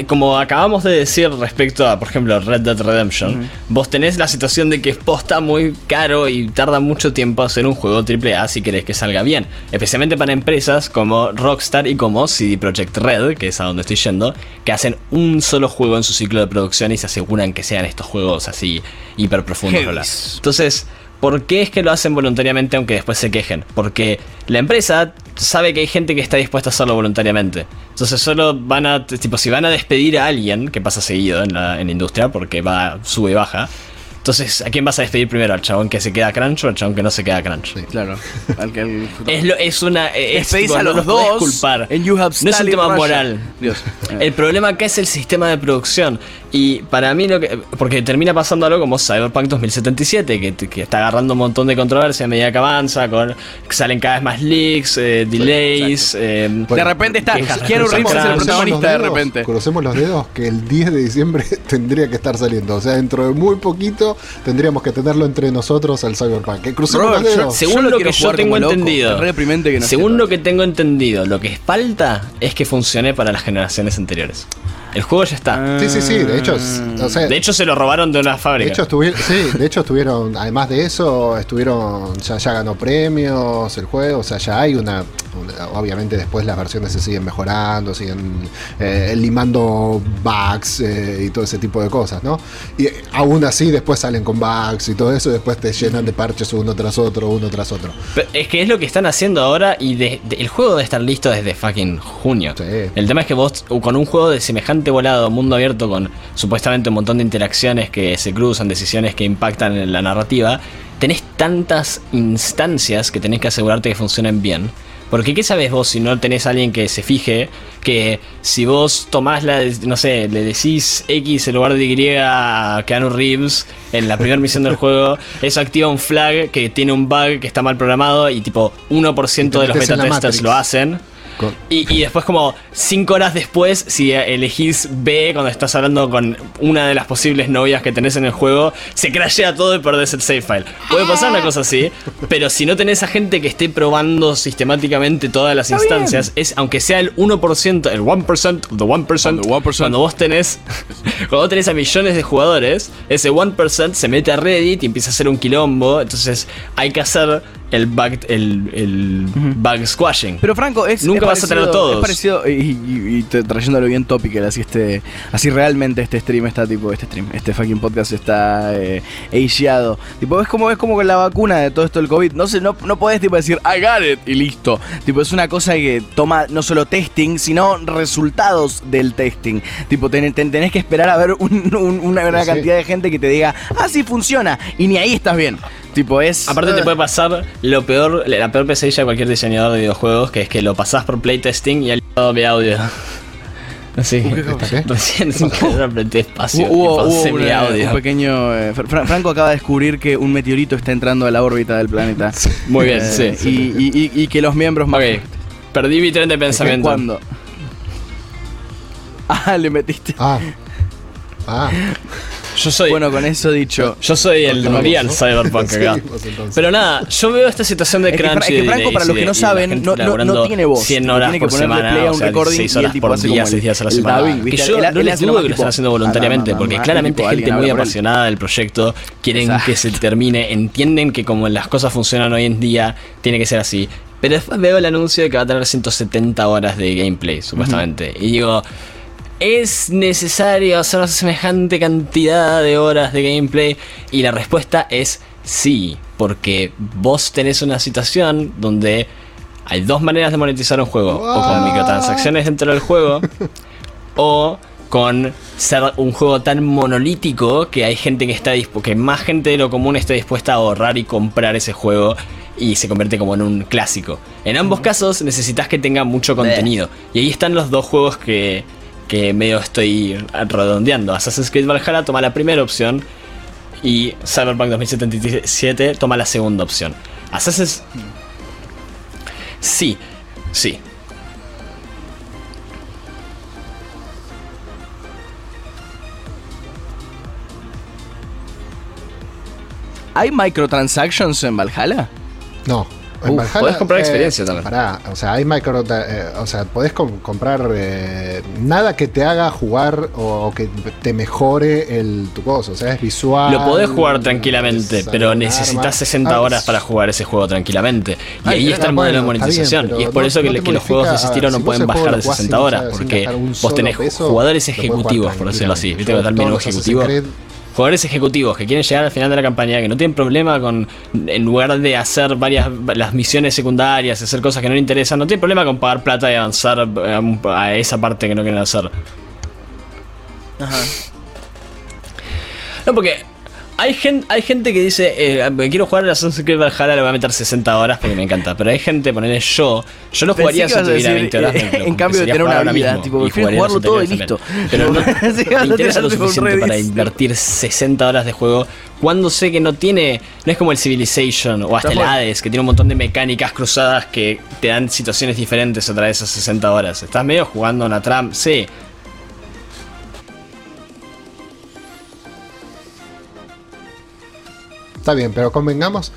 Como acabamos de decir respecto a, por ejemplo, Red Dead Redemption, vos tenés la situación de que posta muy caro y tarda mucho tiempo hacer un juego AAA si querés que salga bien. Especialmente para empresas como Rockstar y como CD Projekt Red, que es a donde estoy yendo, que hacen un solo juego en su ciclo de producción y se aseguran que sean estos juegos así hiper profundos. Entonces, ¿por qué es que lo hacen voluntariamente aunque después se quejen? Porque la empresa sabe que hay gente que está dispuesta a hacerlo voluntariamente. Entonces solo van a, tipo, si van a despedir a alguien, que pasa seguido en la, en la industria, porque va, sube y baja. Entonces, ¿a quién vas a despedir primero? ¿Al chabón que se queda crunch o al chabón que no se queda crunch? Claro. Al que el- Es, lo, es una. Es, Despedís tipo, a no los podés dos culpar. no es un tema Russia. moral. Dios. El problema acá es el sistema de producción. Y para mí lo que. Porque termina pasando algo como Cyberpunk 2077, que, que está agarrando un montón de controversia a medida que avanza, con que salen cada vez más leaks, eh, delays. eh, de repente está Keanu Reeves es el protagonista de los dedos, repente. Crucemos los dedos que el 10 de diciembre tendría que estar saliendo. O sea, dentro de muy poquito tendríamos que tenerlo entre nosotros al Cyberpunk. Que crucemos Robert, los dedos. Según lo que yo tengo entendido. Que no según lo que tengo entendido, lo que falta es que funcione para las generaciones anteriores. El juego ya está. Sí, sí, sí. De hecho, es- o sea, De hecho, se lo robaron de una De fábrica. hecho, estuvieron, sí, de hecho estuvieron, además de eso, estuvieron, ya, ya ganó premios el juego, o sea, ya hay una, una- obviamente después las versiones se siguen mejorando, siguen eh, limando bugs eh, y todo ese tipo de cosas, ¿no? Y aún así después salen con bugs y todo eso, y después te llenan de parches uno tras otro, uno tras otro. Pero es que es lo que están haciendo ahora y de- de- el juego debe estar listo desde fucking junio. Sí. El tema es que vos con un juego de semejante volado, mundo abierto, con supuestamente un montón de interacciones que se cruzan, decisiones que impactan en la narrativa, tenés tantas instancias que tenés que asegurarte que funcionen bien. Porque ¿qué sabes vos si no tenés a alguien que se fije que si vos tomás la, no sé, le decís X en lugar de Y a Keanu Reeves en la primera misión del juego, eso activa un flag que tiene un bug que está mal programado y tipo 1% de los beta testers lo hacen. Y, y después como 5 horas después, si elegís B cuando estás hablando con una de las posibles novias que tenés en el juego, se crashea todo y perdés el save file. Puede pasar una cosa así, pero si no tenés a gente que esté probando sistemáticamente todas las instancias, es aunque sea el 1%, el 1% of the 1%, Of the 1%. cuando vos tenés cuando vos tenés a millones de jugadores, ese 1% se mete a Reddit y empieza a hacer un quilombo, entonces hay que hacer el bug el, el bug squashing. Pero Franco, es. Nunca es vas a tener parecido- todos. Es parecido, y, y- trayéndolo bien topical, así este. Así realmente este stream está tipo. Este stream, este fucking podcast está eh, ageado. Tipo, es como, es como con la vacuna de todo esto del COVID. No sé, no, no podés tipo decir I got it y listo. Tipo, es una cosa que toma no solo testing, sino resultados del testing. Tipo, ten- ten- tenés que esperar a ver un- un- una, Sí. cantidad de gente que te diga, ah, sí funciona. Y ni ahí estás bien. Tipo, es. Aparte te puede pasar lo peor, la peor pesadilla de cualquier diseñador de videojuegos, que es que lo pasás por playtesting y al lado ve audio. Así. ¿Qué? Recién sin querer apreté espacio. Hubo, hubo audio. un pequeño. eh, Fra- Franco acaba de descubrir que un meteorito está entrando a la órbita del planeta. Muy bien, Eh, sí. Y, y- y- y que los miembros más. Ok. Perdí mi tren de pensamiento. ¿Cuándo? Ah, le metiste. Ah, ah, Yo soy. Bueno, con eso dicho. yo soy el real ¿no? Cyberpunk acá. Entonces. Pero nada, yo veo esta situación de Es que, crunch Fra- es que Franco, para los que no saben, no, no- no tiene voz. 100 Tipo, horas tiene que por semana, play a o un sea, recording 6 y el horas tipo por hace día, como 6 días a la semana. dubbing, que yo no les dudo que lo están haciendo voluntariamente, "Alá, porque mamá", claramente gente muy apasionada del proyecto, quieren que se termine, entienden que como las cosas funcionan hoy en día, tiene que ser así. Pero después veo el anuncio de que va a tener 170 horas de gameplay, supuestamente. Y digo, ¿es necesario hacer semejante cantidad de horas de gameplay? Y la respuesta es sí, porque vos tenés una situación donde hay dos maneras de monetizar un juego. O con microtransacciones dentro del juego, o con ser un juego tan monolítico que hay gente que está que más gente de lo común está dispuesta a ahorrar y comprar ese juego y se convierte como en un clásico. En ambos casos necesitas que tenga mucho contenido. Y ahí están los dos juegos que, que medio estoy redondeando. Assassin's Creed Valhalla toma la primera opción y Cyberpunk 2077 toma la segunda opción. Assassin's... Sí, sí. ¿Hay microtransactions en Valhalla? No. En Uf, Valhalla, podés comprar eh, experiencia también. Pará, o sea, hay micro. eh, o sea, podés com- comprar eh, nada que te haga jugar o, o que te mejore el, tu cosa. O sea, es visual. Lo podés jugar tranquilamente, pero necesitas 60 Ah, horas para jugar ese juego tranquilamente. Y Ay, ahí está el bueno, modelo de bien, monetización. y es por no- eso que, no te que los juegos de ese estilo si no pueden bajar de jugás 60 sin horas, porque vos tenés peso, jugadores ejecutivos, por decirlo así. Viste que menú ejecutivo. Jugadores ejecutivos que quieren llegar al final de la campaña, que no tienen problema con, en lugar de hacer varias las misiones secundarias, hacer cosas que no les interesan, no tienen problema con pagar plata y avanzar eh, a esa parte que no quieren hacer. Ajá. No, porque hay gente, hay gente que dice, eh, quiero jugar el Assassin's Creed Valhalla, le voy a meter 60 horas porque me encanta. Pero hay gente, ponerle yo, yo no Pensé jugaría si a tuviera decir, 20 horas. eh, en cambio de tener una vida, mismo tipo, prefiero jugarlo todo y listo. Pero no, Sí, a me interesa lo suficiente para invertir 60 horas de juego cuando sé que no tiene, no es como el Civilization o hasta el Está. Hades, que tiene un montón de mecánicas cruzadas que te dan situaciones diferentes a través de esas 60 horas. Estás medio jugando una trampa, sí. Está bien, pero convengamos.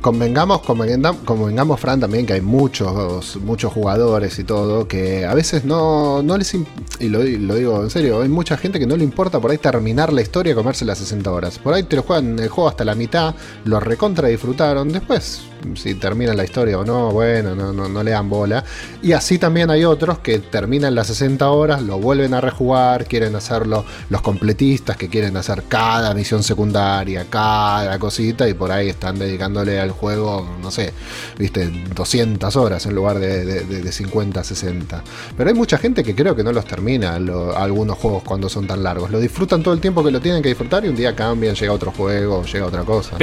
Convengamos, convengamos, Fran, también que hay muchos, muchos jugadores y todo, que a veces no, no les, y lo, lo digo en serio, hay mucha gente que no le importa por ahí terminar la historia y comerse las 60 horas. Por ahí te lo juegan el juego hasta la mitad, lo recontra disfrutaron, después si terminan la historia o no, bueno, no, no, no le dan bola. Y así también hay otros que terminan las 60 horas, lo vuelven a rejugar, quieren hacerlo los completistas que quieren hacer cada misión secundaria, cada cosita y por ahí están dedicándole al juego, no sé, viste, 200 horas en lugar de, de- de- de 50, 60. Pero hay mucha gente que creo que no los termina lo- algunos juegos cuando son tan largos. Lo disfrutan todo el tiempo que lo tienen que disfrutar y un día cambian, llega otro juego, llega otra cosa.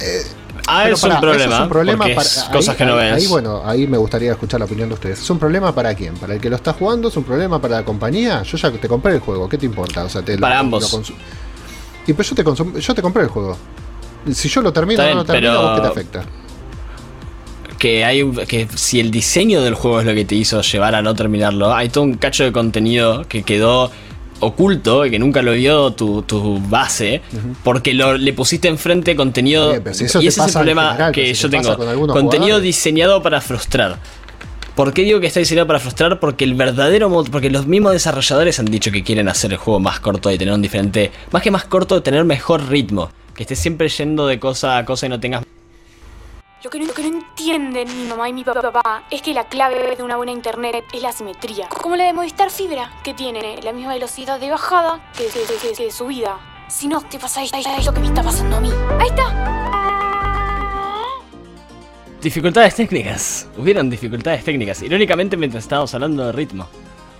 Pero... ah, Pero es, pará, un problema, es un problema para es ahí- cosas que no ves. Ahí, bueno, ahí me gustaría escuchar la opinión de ustedes. ¿Es un problema para quién? ¿Para el que lo está jugando? ¿Es un problema para la compañía? Yo ya te compré el juego, ¿qué te importa? O sea, te Para lo ambos. y pues yo te, yo te compré el juego. Si yo lo termino o no lo termino, ¿a vos pero- qué te afecta? que hay un- que si el diseño del juego es lo que te hizo llevar a no terminarlo, hay todo un cacho de contenido que quedó oculto y que nunca lo vio tu, tu base porque lo, le pusiste enfrente contenido Está bien, pero si eso y ese es el problema general, que si yo te tengo con contenido jugadores. diseñado para frustrar ¿Por qué digo que está diseñado para frustrar? Porque el verdadero porque los mismos desarrolladores han dicho que quieren hacer el juego más corto y tener un diferente, más que más corto, tener mejor ritmo, que estés siempre yendo de cosa a cosa y no tengas Lo que, no, lo que no entienden mi mamá y mi papá es que la clave de una buena internet es la simetría. Como la de Movistar Fibra, que tiene la misma velocidad de bajada que de, subida. Si no, te pasa esto, es lo que me está pasando a mí. Ahí está. Dificultades técnicas. Hubieron dificultades técnicas. Irónicamente, mientras estábamos hablando de ritmo.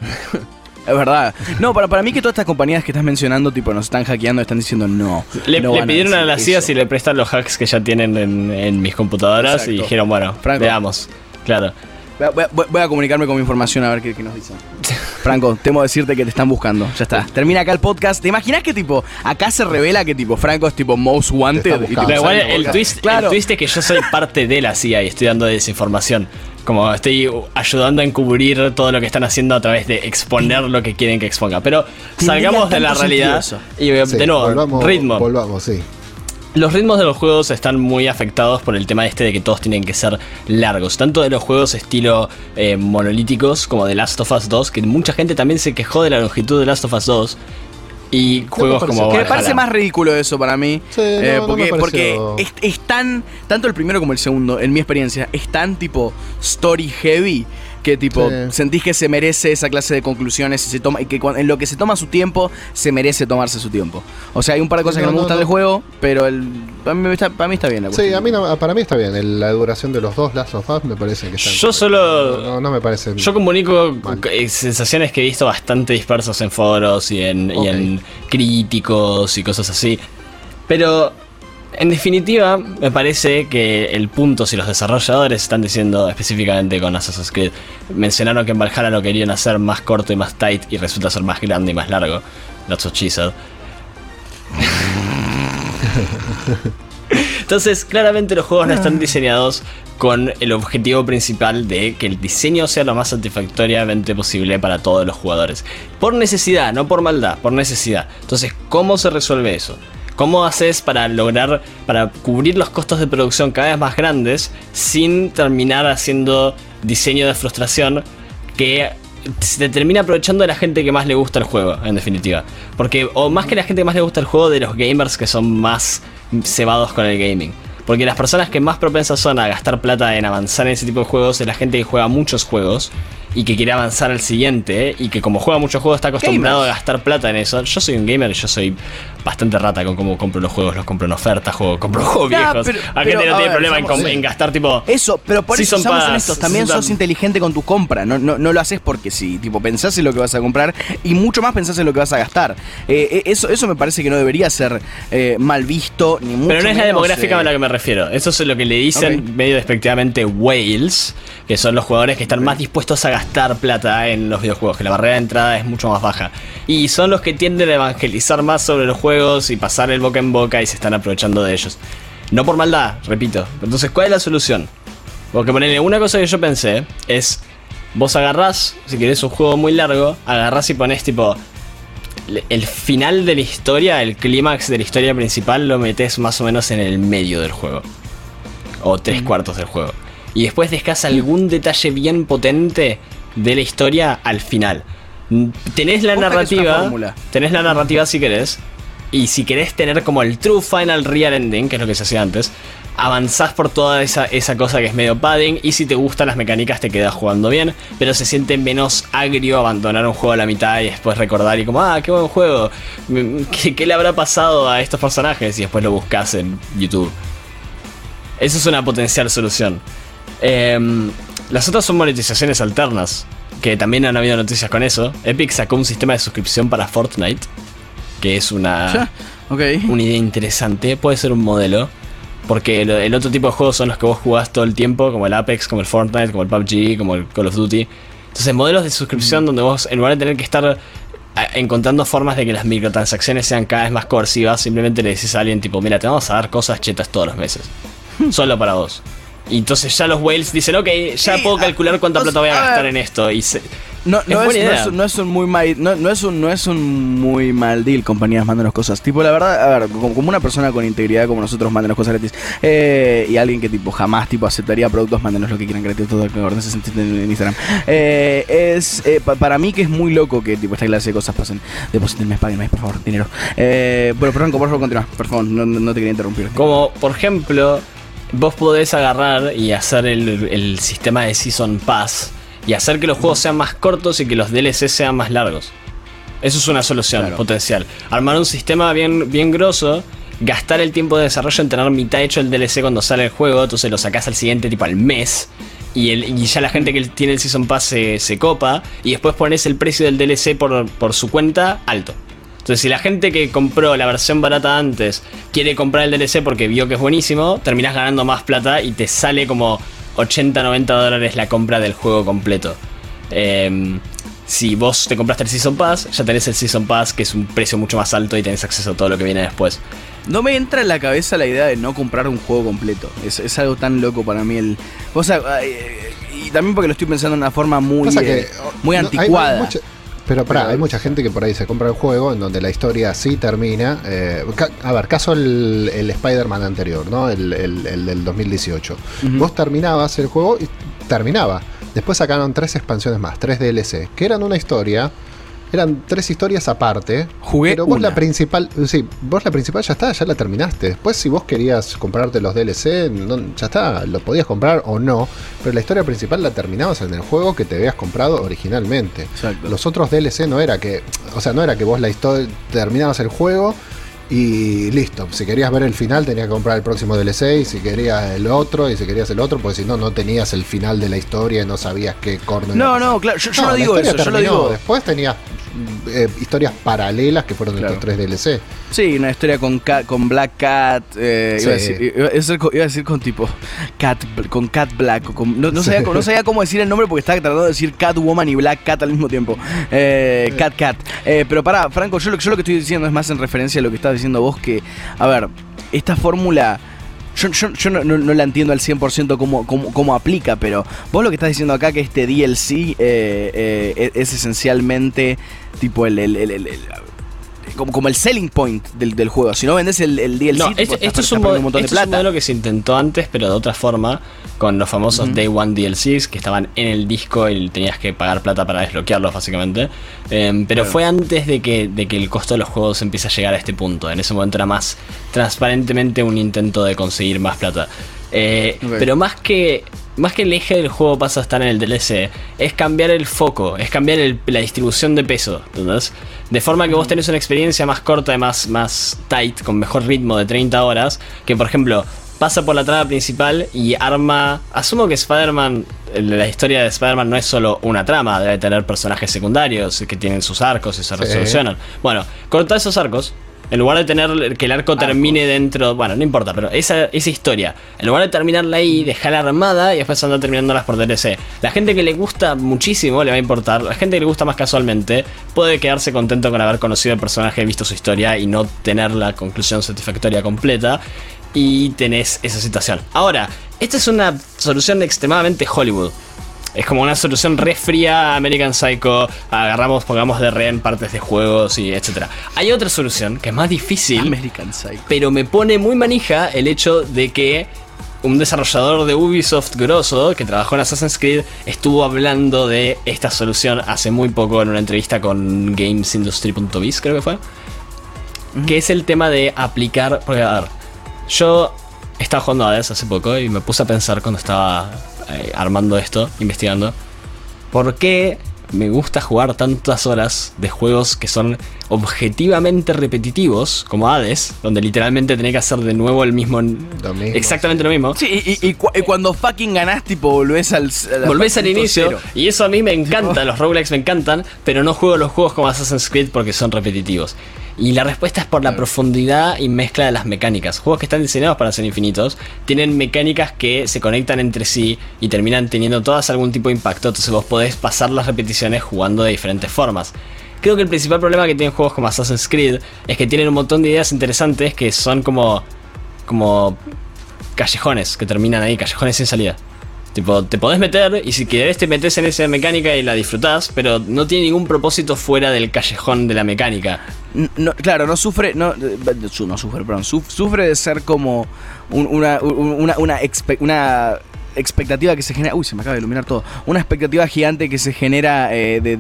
Es verdad. No, para, para mí que todas estas compañías que estás mencionando, tipo, nos están hackeando, están diciendo no. Le, no le van pidieron a, decir las CIA eso. si le prestan los hacks que ya tienen en, en mis computadoras Exacto. y dijeron, bueno, Franco. veamos. Claro. Voy a, voy a- voy a comunicarme con mi información a ver qué, qué nos dicen. Franco, temo decirte que te están buscando. Ya está. Termina acá el podcast. ¿Te imaginas que tipo, acá se revela que tipo Franco es tipo most wanted? Y, tipo. Pero igual el twist, Claro. el twist es que yo soy parte de la CIA y estoy dando desinformación. Como estoy ayudando a encubrir todo lo que están haciendo a través de exponer lo que quieren que exponga. Pero salgamos de la realidad. Y Sí, de nuevo, volvamos, ritmo. Volvamos, sí. Los ritmos de los juegos están muy afectados por el tema este de que todos tienen que ser largos. Tanto de los juegos estilo eh, monolíticos como de Last of Us 2, que mucha gente también se quejó de la longitud de Last of Us 2. Y juegos como Que me parece más ridículo eso para mí. Sí, eh, no, no porque me pareció. porque es, es tan. Tanto el primero como el segundo, en mi experiencia, es tan tipo story heavy. Que tipo, Sí. sentís que se merece esa clase de conclusiones y, se toma, y que en lo que se toma su tiempo, se merece tomarse su tiempo. O sea, hay un par de cosas que No, no me gustan no. del juego, pero el, para, mí está, para mí está bien la Sí, cuestión. a mí no- para mí está bien. El- la duración de los dos Last of Us me parece que están. Yo solo- No, no me parece. Yo comunico Mal. eh, sensaciones que he visto bastante dispersas en foros y en, y Ok. en críticos y cosas así. Pero En definitiva, me parece que el punto, si los desarrolladores están diciendo específicamente con Assassin's Creed, mencionaron que en Valhalla lo querían hacer más corto y más tight y resulta ser más grande y más largo. Not so chisel. Entonces, claramente los juegos no están diseñados con el objetivo principal de que el diseño sea lo más satisfactoriamente posible para todos los jugadores. Por necesidad, no por maldad, por necesidad. Entonces, ¿cómo se resuelve eso? ¿Cómo haces para lograr, para cubrir los costos de producción cada vez más grandes sin terminar haciendo diseño de frustración que se termina aprovechando de la gente que más le gusta el juego, en definitiva? Porque, o más que la gente que más le gusta el juego, de los gamers que son más cebados con el gaming. Porque las personas que más propensas son a gastar plata en avanzar en ese tipo de juegos es la gente que juega muchos juegos y que quiere avanzar al siguiente y que como juega muchos juegos está acostumbrado Gamers. a gastar plata en eso. Yo soy un gamer y yo soy bastante rata con cómo compro los juegos, los compro en oferta, juego, compro juegos Nah, viejos. pero- pero, gente no a tiene ver, problema en, gastar tipo... Eso, pero por eso pagas, honestos, también sos inteligente con tu compra, no, no, no lo haces porque sí, tipo pensás en lo que vas a comprar y mucho más pensás en lo que vas a gastar. Eh, eh, eso, eso me parece que no debería ser eh, mal visto, ni mucho Pero no es la menos, demográfica eh, a la que me refiero. Eso es lo que le dicen medio despectivamente whales, que son los jugadores que están más dispuestos a gastar plata en los videojuegos, que la barrera de entrada es mucho más baja. Y son los que tienden a evangelizar más sobre los juegos y pasar el boca en boca y se están aprovechando de ellos. No por maldad, repito. Entonces, ¿cuál es la solución? Porque ponele, una cosa que yo pensé es, vos agarrás, si querés un juego muy largo, agarrás y ponés tipo el final de la historia, el clímax de la historia principal, lo metes más o menos en el medio del juego. O tres cuartos del juego. Y después descasa algún detalle bien potente de la historia al final. Tenés la narrativa. Tenés la narrativa si querés. Y si querés tener como el true final real ending, que es lo que se hacía antes, avanzás por toda esa, esa cosa que es medio padding. Y si te gustan las mecánicas, te quedas jugando bien. Pero se siente menos agrio abandonar un juego a la mitad y después recordar y como, ah, qué buen juego. ¿Qué, qué le habrá pasado a estos personajes? Y después lo buscas en YouTube. Eso es una potencial solución. Em, las otras son monetizaciones alternas, que también han habido noticias con eso. Epic sacó un sistema de suscripción para Fortnite, que es una, una idea interesante, puede ser un modelo. Porque el, el otro tipo de juegos son los que vos jugás todo el tiempo, como el Apex, como el Fortnite, como el PUBG, como el Call of Duty. Entonces, modelos de suscripción donde vos, en lugar de tener que estar a- encontrando formas de que las microtransacciones sean cada vez más coercivas, simplemente le decís a alguien tipo, mira, te vamos a dar cosas chetas todos los meses. Solo para vos. Y entonces ya los whales dicen, ok, ya puedo calcular cuánta o plata voy a gastar en esto. Y se- No, Es no, es, no, es, no es un muy mal, no, es un, no es un muy mal deal, compañías, mándanos cosas. Tipo, la verdad, a ver, como, como una persona con integridad como nosotros, mándanos cosas gratis. Eh, y alguien que tipo jamás tipo aceptaría productos, mándanos lo que quieran gratis, todo lo que se en Instagram. Eh, es eh, pa- para mí que es muy loco que tipo esta clase de cosas pasen. Depositenme, páguenme, por favor, dinero. Eh, bueno, Franco, por favor, continúa. Por favor, no te quería interrumpir. Como, por ejemplo, vos podés agarrar y hacer el, el sistema de Season Pass y hacer que los juegos sean más cortos y que los DLC sean más largos. Eso es una solución Claro. potencial. Armar un sistema bien, bien grosso, gastar el tiempo de desarrollo en tener mitad hecho el DLC cuando sale el juego, entonces lo sacás al siguiente tipo al mes. Y, el, y ya la gente que tiene el Season Pass se, se copa. Y después pones el precio del DLC por, por su cuenta alto. Entonces, si la gente que compró la versión barata antes quiere comprar el DLC porque vio que es buenísimo, terminás ganando más plata y te sale como 80-90 dólares la compra del juego completo. Em, si vos te compraste el Season Pass, ya tenés el Season Pass, que es un precio mucho más alto y tenés acceso a todo lo que viene después. No me entra en la cabeza la idea de no comprar un juego completo. Es, es algo tan loco para mí el. O sea, eh, y también porque lo estoy pensando de una forma muy, eh, que, muy no, hay- anticuada. hay mucha- pero pará, hay mucha gente que por ahí se compra el juego en donde la historia sí termina. eh, a ver, caso el, el Spider-Man anterior, ¿no? El, el- el del 2018. Ujú. Vos terminabas el juego y terminaba. Después sacaron tres expansiones más, tres DLC, que eran una historia. Eran tres historias aparte. Jugué Pero vos una. la principal, sí, vos la principal ya está, ya la terminaste. Después si vos querías comprarte los DLC, no- ya está, lo podías comprar o no. Pero la historia principal la terminabas en el juego que te habías comprado originalmente. Exacto. Los otros DLC no era que, o sea, no era que vos la historia terminabas el juego y listo. Si querías ver el final tenías que comprar el próximo DLC y si querías el otro y si querías el otro, porque si no no tenías el final de la historia y no sabías qué corno. No, no, claro, yo, yo No, digo eso, yo lo digo. Después tenías eh, historias paralelas que fueron Claro. estos tres DLC. Sí, una historia con, Cat- con Black Cat. eh, iba, a decir, iba a decir con- iba a decir con tipo. Cat, con Cat Black. o con- no, no sabía, no sabía cómo decir el nombre porque estaba tratando de decir Catwoman y Black Cat al mismo tiempo. Eh, Cat Cat. Eh, pero pará, Franco, yo lo, yo lo que estoy diciendo es más en referencia a lo que estás diciendo vos. Que, a ver, esta fórmula. Yo, yo- yo no, no- no la entiendo al 100% cómo, cómo, cómo aplica, pero vos lo que estás diciendo acá que este DLC eh, eh, es esencialmente tipo el, como, como el selling point del, del juego. Si no vendes el, el DLC, No, esto, esto es un, mod- montón de esto es un plata. modelo que se intentó antes, pero de otra forma, con los famosos Day One DLCs que estaban en el disco y tenías que pagar plata para desbloquearlos, básicamente. Em, pero fue antes de que, de que el costo de los juegos empiece a llegar a este punto. En ese momento era más transparentemente un intento de conseguir más plata. Eh. Pero más que, más que el eje del juego pasa a estar en el DLC, es cambiar el foco, es cambiar el- la distribución de peso. ¿entendés? De forma que vos tenés una experiencia más corta, más, más tight, con mejor ritmo de 30 horas, que por ejemplo pasa por la trama principal y arma... Asumo que Spider-Man, la historia de Spider-Man no es solo una trama, debe tener personajes secundarios que tienen sus arcos y se Sí. resolucionan. Bueno, corta esos arcos. En lugar de tener que el arco termine dentro, bueno, no importa, pero esa, esa historia, en lugar de terminarla ahí, dejarla armada y después andar terminándolas por DLC. La gente que le gusta muchísimo le va a importar, la gente que le gusta más casualmente puede quedarse contento con haber conocido al personaje, visto su historia y no tener la conclusión satisfactoria completa. Y tenés esa situación. Ahora, esta es una solución extremadamente Hollywood. Es como una solución re fría American Psycho. Agarramos, pongamos de rehén partes de juegos y etcétera. Hay otra solución que es más difícil, American Psycho. pero me pone muy manija el hecho de que un desarrollador de Ubisoft grosso que trabajó en Assassin's Creed estuvo hablando de esta solución hace muy poco en una entrevista con GamesIndustry.biz, creo que fue. Que es el tema de aplicar. Porque, a ver, yo estaba jugando a Hades hace poco y me puse a pensar cuando estaba eh, armando esto, investigando. ¿Por qué me gusta jugar tantas horas de juegos que son objetivamente repetitivos, como Hades, donde literalmente tenés que hacer de nuevo el mismo. Lo mismo, exactamente lo mismo. Sí, y, y cu- y cuando fucking ganás, tipo, volvés al. Volvés al inicio cero. y eso a mí me encanta, los roguelikes me encantan, pero no juego los juegos como Assassin's Creed porque son repetitivos. Y la respuesta es por la profundidad y mezcla de las mecánicas. Juegos que están diseñados para ser infinitos tienen mecánicas que se conectan entre sí y terminan teniendo todas algún tipo de impacto, entonces vos podés pasar las repeticiones jugando de diferentes formas. Creo que el principal problema que tienen juegos como Assassin's Creed es que tienen un montón de ideas interesantes que son como como callejones que terminan ahí, callejones sin salida. Tipo, te podés meter y si querés te metes en esa mecánica y la disfrutás, pero no tiene ningún propósito fuera del callejón de la mecánica. No, claro, no sufre, no, eh, sufre, perdón, suf- sufre de ser como un- una, un- una, una, una expectativa que se genera, uy, se me acaba de iluminar todo, una expectativa gigante que se genera eh, de-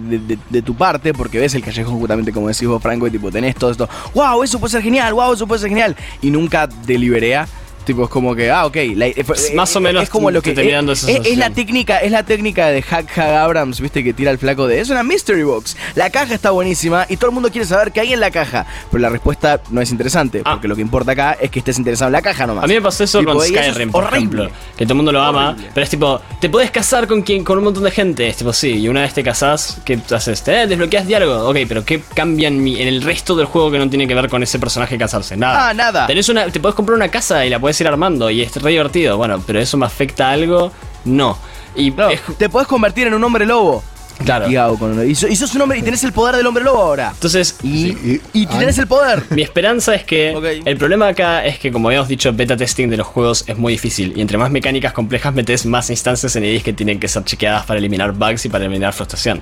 de tu parte, porque ves el callejón justamente como decís vos, Franco, y tipo, tenés todo esto, wow, eso puede ser genial, wow, eso puede ser genial, y nunca deliberea. Tipo, es como que, ah, ok. la- eh, Es más o menos es como lo que. es, es- es la técnica, es la técnica de Hack Hack Abrams, viste, que tira el flaco de. Es una mystery box. La caja está buenísima y todo el mundo quiere saber qué hay en la caja. Pero la respuesta no es interesante, Ah. porque lo que importa acá es que estés interesado en la caja nomás. A mí me pasó eso Tipo, con Skyrim, por ejemplo. Que todo el mundo lo ama, Horrible. pero es tipo, te podés casar con quien, con un montón de gente. Es tipo, sí, y una vez te casás, ¿qué haces? ¿Te desbloqueas diálogo? Ok, pero ¿qué cambia en, mi- en el resto del juego que no tiene que ver con ese personaje casarse? Nada. Ah, nada. Tenés una, te podés comprar una casa y la podés ir armando y es re divertido. Bueno, pero ¿eso me afecta a algo? No. Y No, es- te podés convertir en un hombre lobo. claro. Con- y, so- y sos un hombre y tenés el poder del hombre lobo ahora. Entonces, Y, Sí, y- y tenés el poder. Mi esperanza es que el problema acá es que, como habíamos dicho, beta testing de los juegos es muy difícil. Y entre más mecánicas complejas metes más instancias en IDs que tienen que ser chequeadas para eliminar bugs y para eliminar frustración.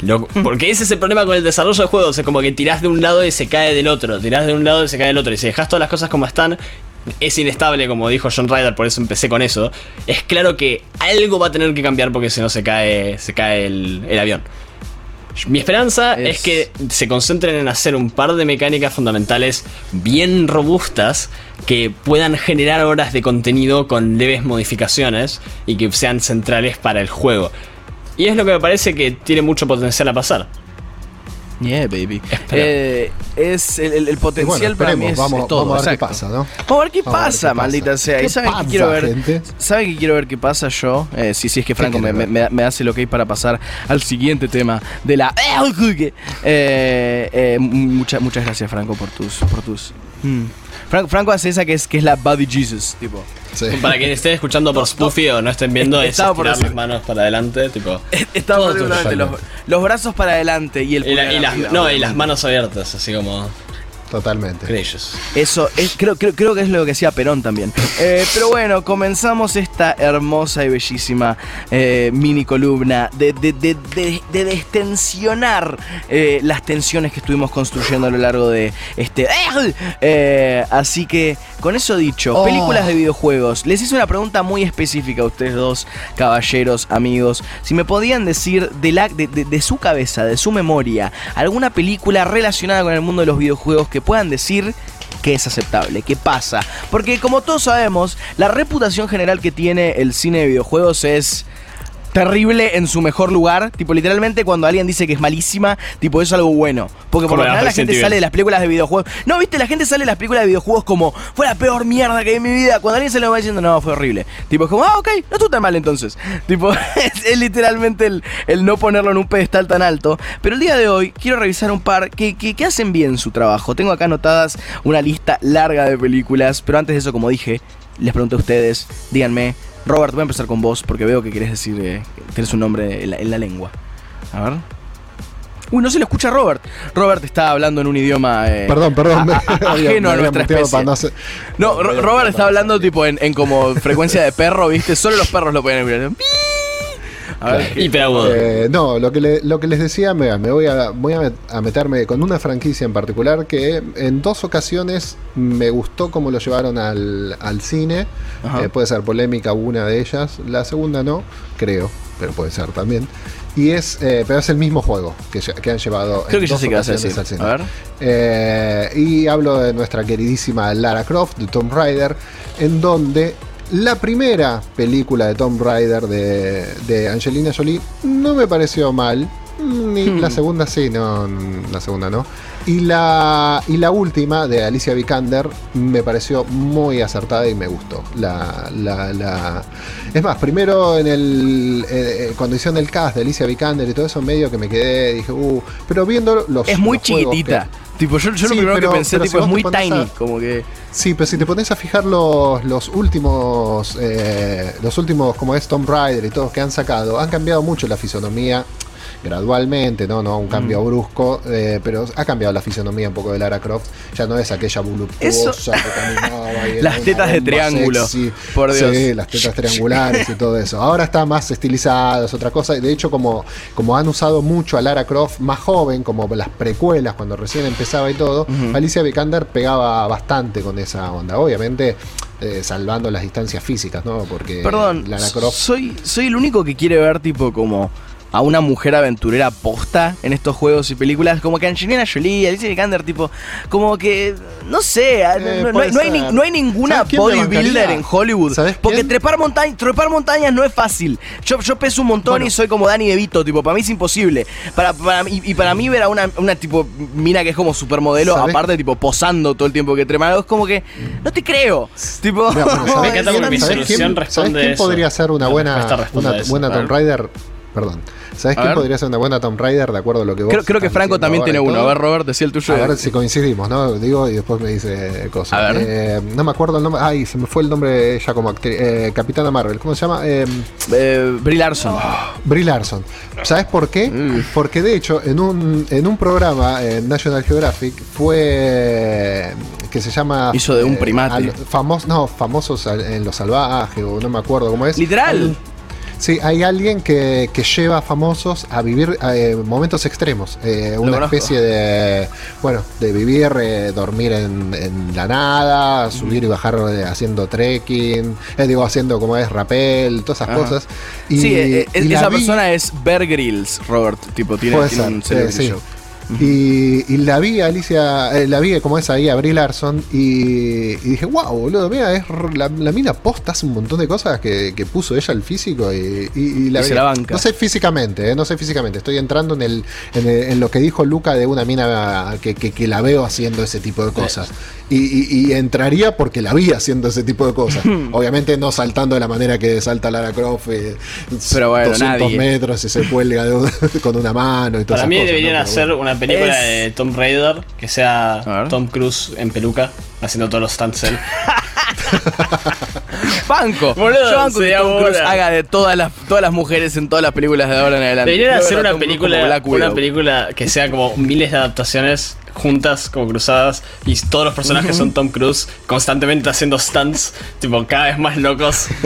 Lo- porque ese es el problema con el desarrollo de juegos. Es como que tirás de un lado y se cae del otro. Tirás de un lado y se cae del otro. Y si dejas todas las cosas como están, es inestable, como dijo John Ryder, por eso empecé con eso. Es claro que algo va a tener que cambiar porque si no se cae, se cae el, el avión. Mi esperanza es... Es- que se concentren en hacer un par de mecánicas fundamentales bien robustas que puedan generar horas de contenido con leves modificaciones y que sean centrales para el juego. Y es lo que me parece que tiene mucho potencial a pasar. Yeah, baby. Eh, es el, el- el potencial bueno, para mí es, vamos, es todo. vamos a ver qué pasa, ¿no? Vamos a ver qué Vamos a ver pasa, qué maldita pasa. sea. ¿Y ¿Qué saben qué pasa, quiero ver? gente? ¿Saben qué quiero ver qué pasa yo? Eh, sí, sí, es que Franco me, me, me hace el ok para pasar al siguiente tema de la. Eh, eh, muchas, muchas gracias, Franco, por tus. Por tus mm. Franco, Franco hace esa que es, que es la Body Jesus, tipo. Sí. Para quienes estén escuchando por Spoofy o no estén viendo, es por decir. las manos para adelante, tipo. Estaba perfectamente los, los brazos para adelante y el Y, la- pulgar y las, arriba, no, y las manos abiertas, así como. Totalmente. Creyos. Eso, es, creo, creo, creo que es lo que hacía Perón también. Eh, pero bueno, comenzamos esta hermosa y bellísima eh, mini columna de, de, de, de- de destensionar eh, las tensiones que estuvimos construyendo a lo largo de este... Así que, con eso dicho, Oh. películas de videojuegos. Les hice una pregunta muy específica a ustedes dos, caballeros, amigos. Si me podían decir de, la, de, de- de su cabeza, de su memoria, alguna película relacionada con el mundo de los videojuegos que puedan decir que es aceptable, que pasa. Porque como todos sabemos, la reputación general que tiene el cine de videojuegos es terrible en su mejor lugar. Tipo, literalmente cuando alguien dice que es malísima, tipo, eso es algo bueno. Porque por lo general la gente sale de las películas de videojuegos. No, viste, la gente sale de las películas de videojuegos como fue la peor mierda que vi en mi vida. Cuando alguien se lo va diciendo, no, fue horrible. Tipo, es como, ah, ok, no estuvo tan mal entonces. Tipo, es, es literalmente el, el no ponerlo en un pedestal tan alto. Pero el día de hoy quiero revisar un par que, que, que hacen bien su trabajo. Tengo acá anotadas una lista larga de películas. Pero antes de eso, como dije, les pregunto a ustedes, díganme, Robert, voy a empezar con vos porque veo que querés decir, eh, un nombre en la, en la lengua. A ver. Uy, no se lo escucha Robert. Robert está hablando en un idioma eh, Perdón, perdón. a- a- ajeno nuestra especie. no hacer- No, Ro- Robert está hablando tipo en, en como frecuencia de perro, ¿viste? Solo los perros lo pueden escuchar. A ver, ¿qué- Hiperagudo. Eh, no, lo que, le- lo que les decía, me, me voy, a, voy a, meterme con una franquicia en particular que en dos ocasiones me gustó cómo lo llevaron al, al cine. Eh, puede ser polémica una de ellas, la segunda no, creo, pero puede ser también. Y es, eh, pero es el mismo juego que, que han llevado Creo en que ya dos ocasiones decir. al cine. A ver. Eh, y hablo de nuestra queridísima Lara Croft, de Tomb Raider, en donde la primera película de Tomb Raider de, de Angelina Jolie no me pareció mal. Ni Hmm. la segunda sí, no, la segunda no. Y la, y la última de Alicia Vikander me pareció muy acertada y me gustó. La, la, la- Es más, primero en el eh, eh, cuando hicieron el cast de Alicia Vikander y todo eso, medio que me quedé, dije, uh, pero viendo los. Es muy los chiquitita. que- Tipo, yo, yo lo Sí, primero pero- que pensé, tipo, si es muy tiny. a- Como que. Sí, pero si te pones a fijar los, los últimos, eh, los últimos, como es Tomb Raider y todos que han sacado, han cambiado mucho la fisonomía gradualmente, no, no un Mm. cambio brusco, eh, pero ha cambiado la fisonomía un poco de Lara Croft. Ya no es aquella voluptuosa que caminaba y Las tetas de triángulo, sexy. por Dios. Sí, las tetas triangulares y todo eso. Ahora está más estilizada, es otra cosa. De hecho, como, como han usado mucho a Lara Croft más joven, como las precuelas, cuando recién empezaba y todo, Alicia Vikander pegaba bastante con esa onda. Obviamente, eh, salvando las distancias físicas, ¿no? Porque Perdón, Lara Croft. soy, soy el único que quiere ver, tipo, como a una mujer aventurera posta en estos juegos y películas. Como que Angelina Jolie, Alicia Vikander, tipo, como que. No sé, no, no- no hay, no hay no ninguna ¿Sabes quién me bodybuilder en Hollywood. ¿Sabes Porque trepar, monta- trepar montañas no es fácil. Yo, yo peso un montón Bueno. y soy como Danny DeVito, tipo, para mí es imposible. Para, para mí- y, para mí ver a una, una tipo mina que es como supermodelo, ¿Sabes? aparte, tipo, posando todo el tiempo que trepa, es como que. No te creo. Tipo. Mira, bueno, ¿sabés Me encanta quién- porque mi ¿sabés solución quién- responde ¿sabés quién eso. podría ser una buena, una buena. Tomb Raider? Perdón. ¿Sabés A quién ver. podría ser una buena Tomb Raider de acuerdo a lo que vos Creo, creo que Franco también tiene uno. A ver, Robert, decía el tuyo. A ver si coincidimos, ¿no? Digo y después me dice cosas. A ver. Eh, no me acuerdo el nombre. Ay, se me fue el nombre de ella como actriz. Eh, Capitana Marvel. ¿Cómo se llama? Eh, Eh, Brie Larson. Brie Larson. ¿Sabes por qué? Mm. Porque de hecho, en un, en un programa en National Geographic fue. que se llama. Hizo de un primate. al- famos- no, famosos en lo salvaje, o no me acuerdo cómo es. Literal. Sí, hay alguien que, que lleva a famosos a vivir eh, momentos extremos. eh, una especie de. Bueno, de vivir, eh, dormir en, en la nada, subir y bajar eh, haciendo trekking, digo, haciendo como es rappel, todas esas Ajá. cosas. Y, sí, y esa vi- persona es Bear Grylls, Robert. Tipo, tiene, Puede tiene ser, un eh, sí. show. Y, y la vi a Alicia, eh, la vi como es ahí a Brie Larson y, y dije, wow, boludo, mira, es r- la, la mina posta hace un montón de cosas que, que puso ella al físico y, y- y la Y se vi- la banca. No sé físicamente, eh, no sé físicamente, estoy entrando en, el, en, el- en lo que dijo Luca de una mina que, que- que la veo haciendo ese tipo de cosas. Y, y- y entraría porque la vi haciendo ese tipo de cosas. Obviamente no saltando de la manera que salta Lara Croft, eh, Pero bueno, 200 nadie. metros y se cuelga de un- con una mano y todas Para mí cosas, deberían hacer bueno. una película Es- de Tom Raider que sea. Tom Cruise en peluca haciendo todos los stunts él. Banco. Boludo, Yo banco que Tom Cruise haga de todas las, todas las mujeres en todas las películas de ahora en adelante. Deberían hacer una película, una película que sea como miles de adaptaciones juntas, como cruzadas, y todos los personajes son Tom Cruise constantemente haciendo stunts, tipo cada vez más locos.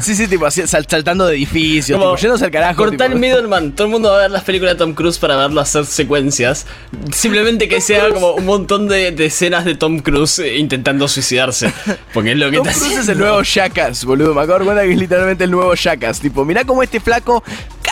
Sí, sí, tipo así, sal- saltando de edificios, Como, tipo, yéndose al carajo. Cortar tipo. Middleman, todo el mundo va a ver las películas de Tom Cruise para verlo hacer secuencias. Simplemente que sea como un montón de, de escenas de Tom Cruise eh, intentando suicidarse. Porque es lo que Tom Cruise es el nuevo Jackass, boludo. Me cuenta que es literalmente el nuevo Jackass. Tipo, mirá cómo este flaco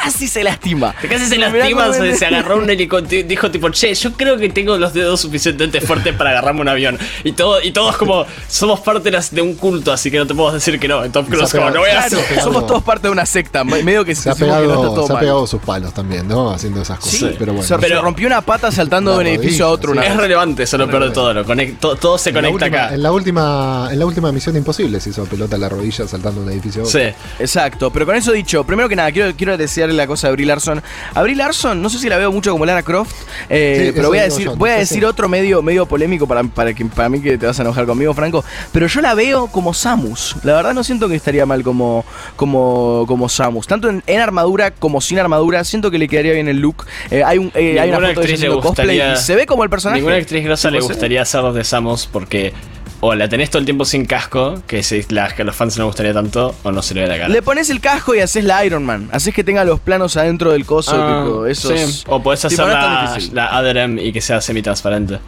casi se lastima. Casi se Mirá lastima, cómo se, agarró un helicóptero, dijo tipo, che, yo creo que tengo los dedos suficientemente fuertes para agarrarme un avión. Y todo, y todos como, somos parte de, un culto, así que no te puedo decir que no. En se Cruise como, pegado- no voy a Claro, hacer. pegado- somos todos parte de una secta. me- Medio que Se ha, decimos que no está pegado, todo se ha mal. pegado sus palos también, ¿no? Haciendo esas cosas. Sí, pero bueno. se, Pero- rompió una pata saltando de un edificio a otro sí. una Es vez. relevante, eso es lo peor de todo. Lo conect- to- todo se En la conecta última- acá. En la última, en la última misión imposible se hizo pelota a la rodilla saltando de un edificio. a otro. Sí. Exacto, pero con eso dicho, primero que nada, quiero, quiero la cosa a Brie Larson. A Brie Larson, no sé si la veo mucho como Lara Croft, eh, Sí, pero voy a decir, yo, voy a decir sí. otro medio, medio polémico para, para, que, para mí que te vas a enojar conmigo, Franco. Pero yo la veo como Samus. La verdad no siento que estaría mal como, como, como Samus. Tanto en, en armadura como sin armadura, siento que le quedaría bien el look. Eh, hay, un, eh, hay una foto de ella cosplay gustaría- y se ve como el personaje. Ninguna actriz grosa le gustaría hacer los de Samus porque o la tenés todo el tiempo sin casco, que, se, la, que a los fans no les gustaría tanto, o no se le ve la cara. Le pones el casco y haces la Iron Man. Haces que tenga los planos adentro del coso. Ah, tipo, esos, sí. O podés hacer es la, la y que sea semi-transparente.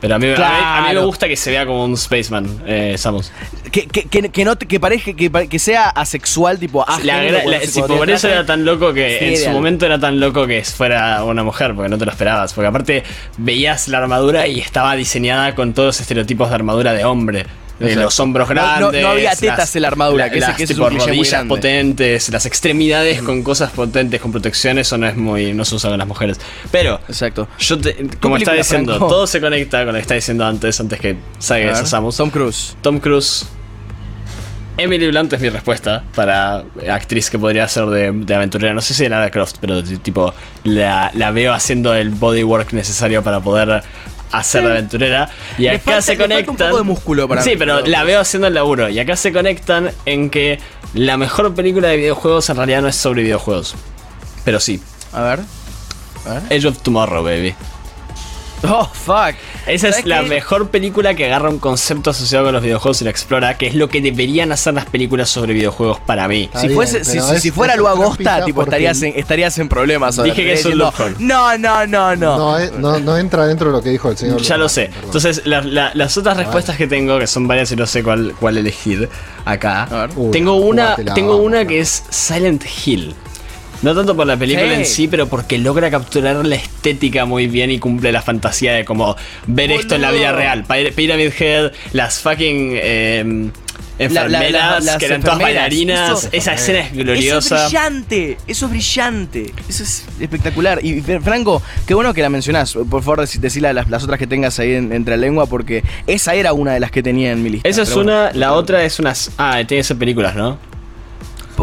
Pero a mí, a mí- a mí me Claro. gusta que se vea como un Spaceman, eh, Samus. Que, que, que, que no te- que parezca que, que sea asexual, tipo La, si por eso era tan loco que Sí, en su momento era tan loco que fuera una mujer, porque no te lo esperabas. Porque aparte veías la armadura y estaba diseñada con todos los estereotipos de armadura de hombre. Los hombros No- no- no grandes. había tetas en la armadura, que ese- las que es un rodillas potentes, las extremidades con cosas potentes, con protecciones, eso no es muy. no se usa con las mujeres. Pero, Exacto. yo te- como estaba diciendo, Franco? todo se conecta con lo que estaba diciendo antes, antes que salga esa Samus. Tom Cruise. Tom Cruise. Emily Blunt es mi respuesta para actriz que podría ser de, de aventurera. No sé si de Lara Croft, pero tipo la, la veo haciendo el bodywork necesario para poder hacer de aventurera. Y acá falta- se falta un conectan. poco de músculo para sí, mí, pero- la veo haciendo el laburo. Y acá se conectan en que la mejor película de videojuegos en realidad no es sobre videojuegos. Pero sí. A ver. A ver. Age of Tomorrow, baby. Oh, fuck. Esa es ¿Sabes la qué? mejor película que agarra un concepto asociado con los videojuegos y lo explora, que es lo que deberían hacer las películas sobre videojuegos para mí. Está Si, bien, fuese, si, pero si- es- si fuera lo agosta, tipo, estarías en, estarías en problemas. ahora. Dije que es un. No, no, no, no. No, eh, no, no entra dentro de lo que dijo el señor. Ya lo sé. Perdón. Entonces, la- la- las otras respuestas que tengo, que son varias y no sé cuál, cuál elegir acá. A ver. Uy, tengo una, tengo vamos, una que es Silent Hill. No tanto por la película Sí. en sí, pero porque logra capturar la estética muy bien y cumple la fantasía de como ver esto en la vida real. Pyra- Pyramid Head, las fucking eh, enfermeras La- la- la- las que eran todas bailarinas. eso- Esa escena es Eso gloriosa. es brillante, eso es brillante, eso es espectacular. Y Franco, qué bueno que la mencionás. Por favor, dec- decila las, las otras que tengas ahí en- entre la lengua, porque esa era una de las que tenía en mi lista. Esa es Pero una, bueno. la otra es unas. Ah, tiene que ser películas, ¿no?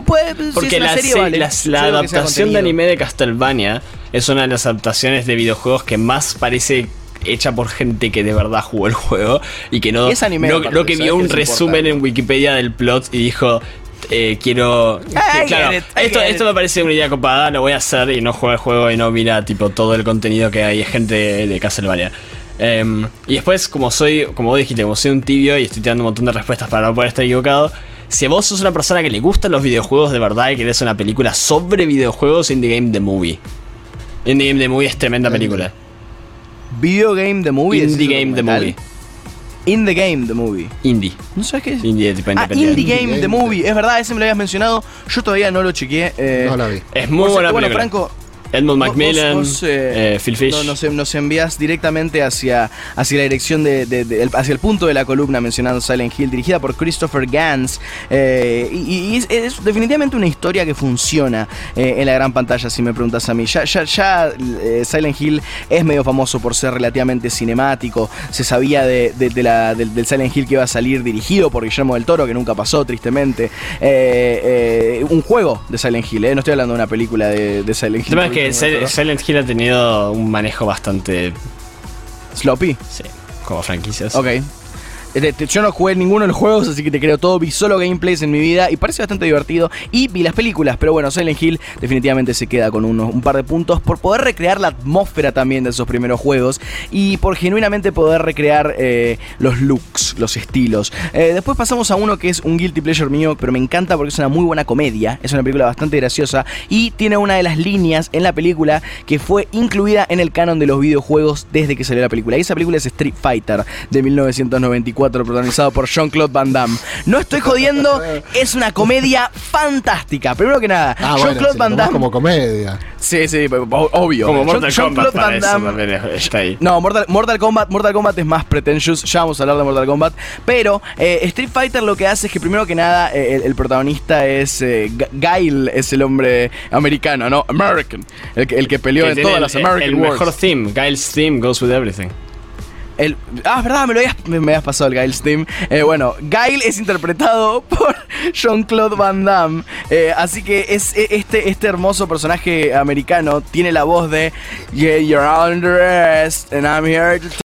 Pu- puede- si Porque es una la, serie, se- vale. la que sea adaptación de anime de Castlevania es una de las adaptaciones de videojuegos que más parece hecha por gente que de verdad jugó el juego y que no, Es anime, no, no que ¿sabes vio un es resumen importante? en Wikipedia del plot y dijo eh, quiero que, I claro, it, esto, esto me parece una idea copada lo voy a hacer y no juega el juego y no mira tipo todo el contenido que hay es gente de, de Castlevania Em, y después, como soy, como vos dijiste, como soy un tibio y estoy tirando un montón de respuestas para no poder estar equivocado. Si vos sos una persona que le gustan los videojuegos de verdad y querés una película sobre videojuegos, Indie Game The Movie. Indie Game The Movie es tremenda película. Video Game The Movie. ¿es Indie Game The? Movie. In the Game The Movie. Indie. ¿No sabes qué es? Indie tipo Ah. Indie Game The Movie. Es verdad, ese me lo habías mencionado. Yo todavía no lo chequeé. eh, No la vi. Es muy buena cierto, bueno, película. Franco, Edmund Macmillan, vos- vos, eh, eh, Phil Fish. no- nos, nos envías directamente hacia, hacia la dirección de, de- de- el- hacia el punto de la columna mencionando Silent Hill, dirigida por Christopher Gans. eh, y y es, es definitivamente una historia que funciona en la gran pantalla, si me preguntas a mí. Ya, ya, ya Silent Hill es medio famoso por ser relativamente cinemático. Se sabía de, la- del, Silent Hill que iba a salir dirigido por Guillermo del Toro, que nunca pasó, tristemente. Un juego de Silent Hill, no estoy hablando de una película de, Silent Hill. Que. Sil- Silent Hill ha tenido un manejo bastante. Sloppy. Sí, como franquicias. Ok. Te- Yo no jugué ninguno de los juegos, así que te creo todo. Vi solo gameplays en mi vida y parece bastante divertido. Y vi las películas, pero bueno, Silent Hill definitivamente se queda con unos, un par de puntos por poder recrear la atmósfera también de esos primeros juegos y por genuinamente poder recrear eh, los looks, los estilos. Eh, después pasamos a uno que es un guilty pleasure mío, pero me encanta porque es una muy buena comedia. Es una película bastante graciosa y tiene una de las líneas en la película que fue incluida en el canon de los videojuegos desde que salió la película. Y esa película es Street Fighter de 1994, protagonizado por Jean-Claude Van Damme. No estoy jodiendo, es una comedia fantástica. Primero que nada, Ah, bueno, Jean-Claude si Van Damme. como comedia. Sí, sí, obvio. Como Mortal Jean- Kombat para Van Damme- está ahí. no, Mortal, Mortal Kombat, Mortal Kombat es más pretentious, ya vamos a hablar de Mortal Kombat, pero eh, Street Fighter lo que hace es que primero que nada eh, el, el protagonista es eh, G- Guile, es el hombre americano, ¿no? American, el que, el que peleó Que en todas el, las American el Wars. mejor theme, Giles theme goes with everything. Ah, verdad, me lo habías, me, habías pasado el Giles Team. Eh, bueno, Guile es interpretado por Jean-Claude Van Damme. Eh, así que es e- este, este hermoso personaje americano tiene la voz de Yeah, you're under arrest and I'm here to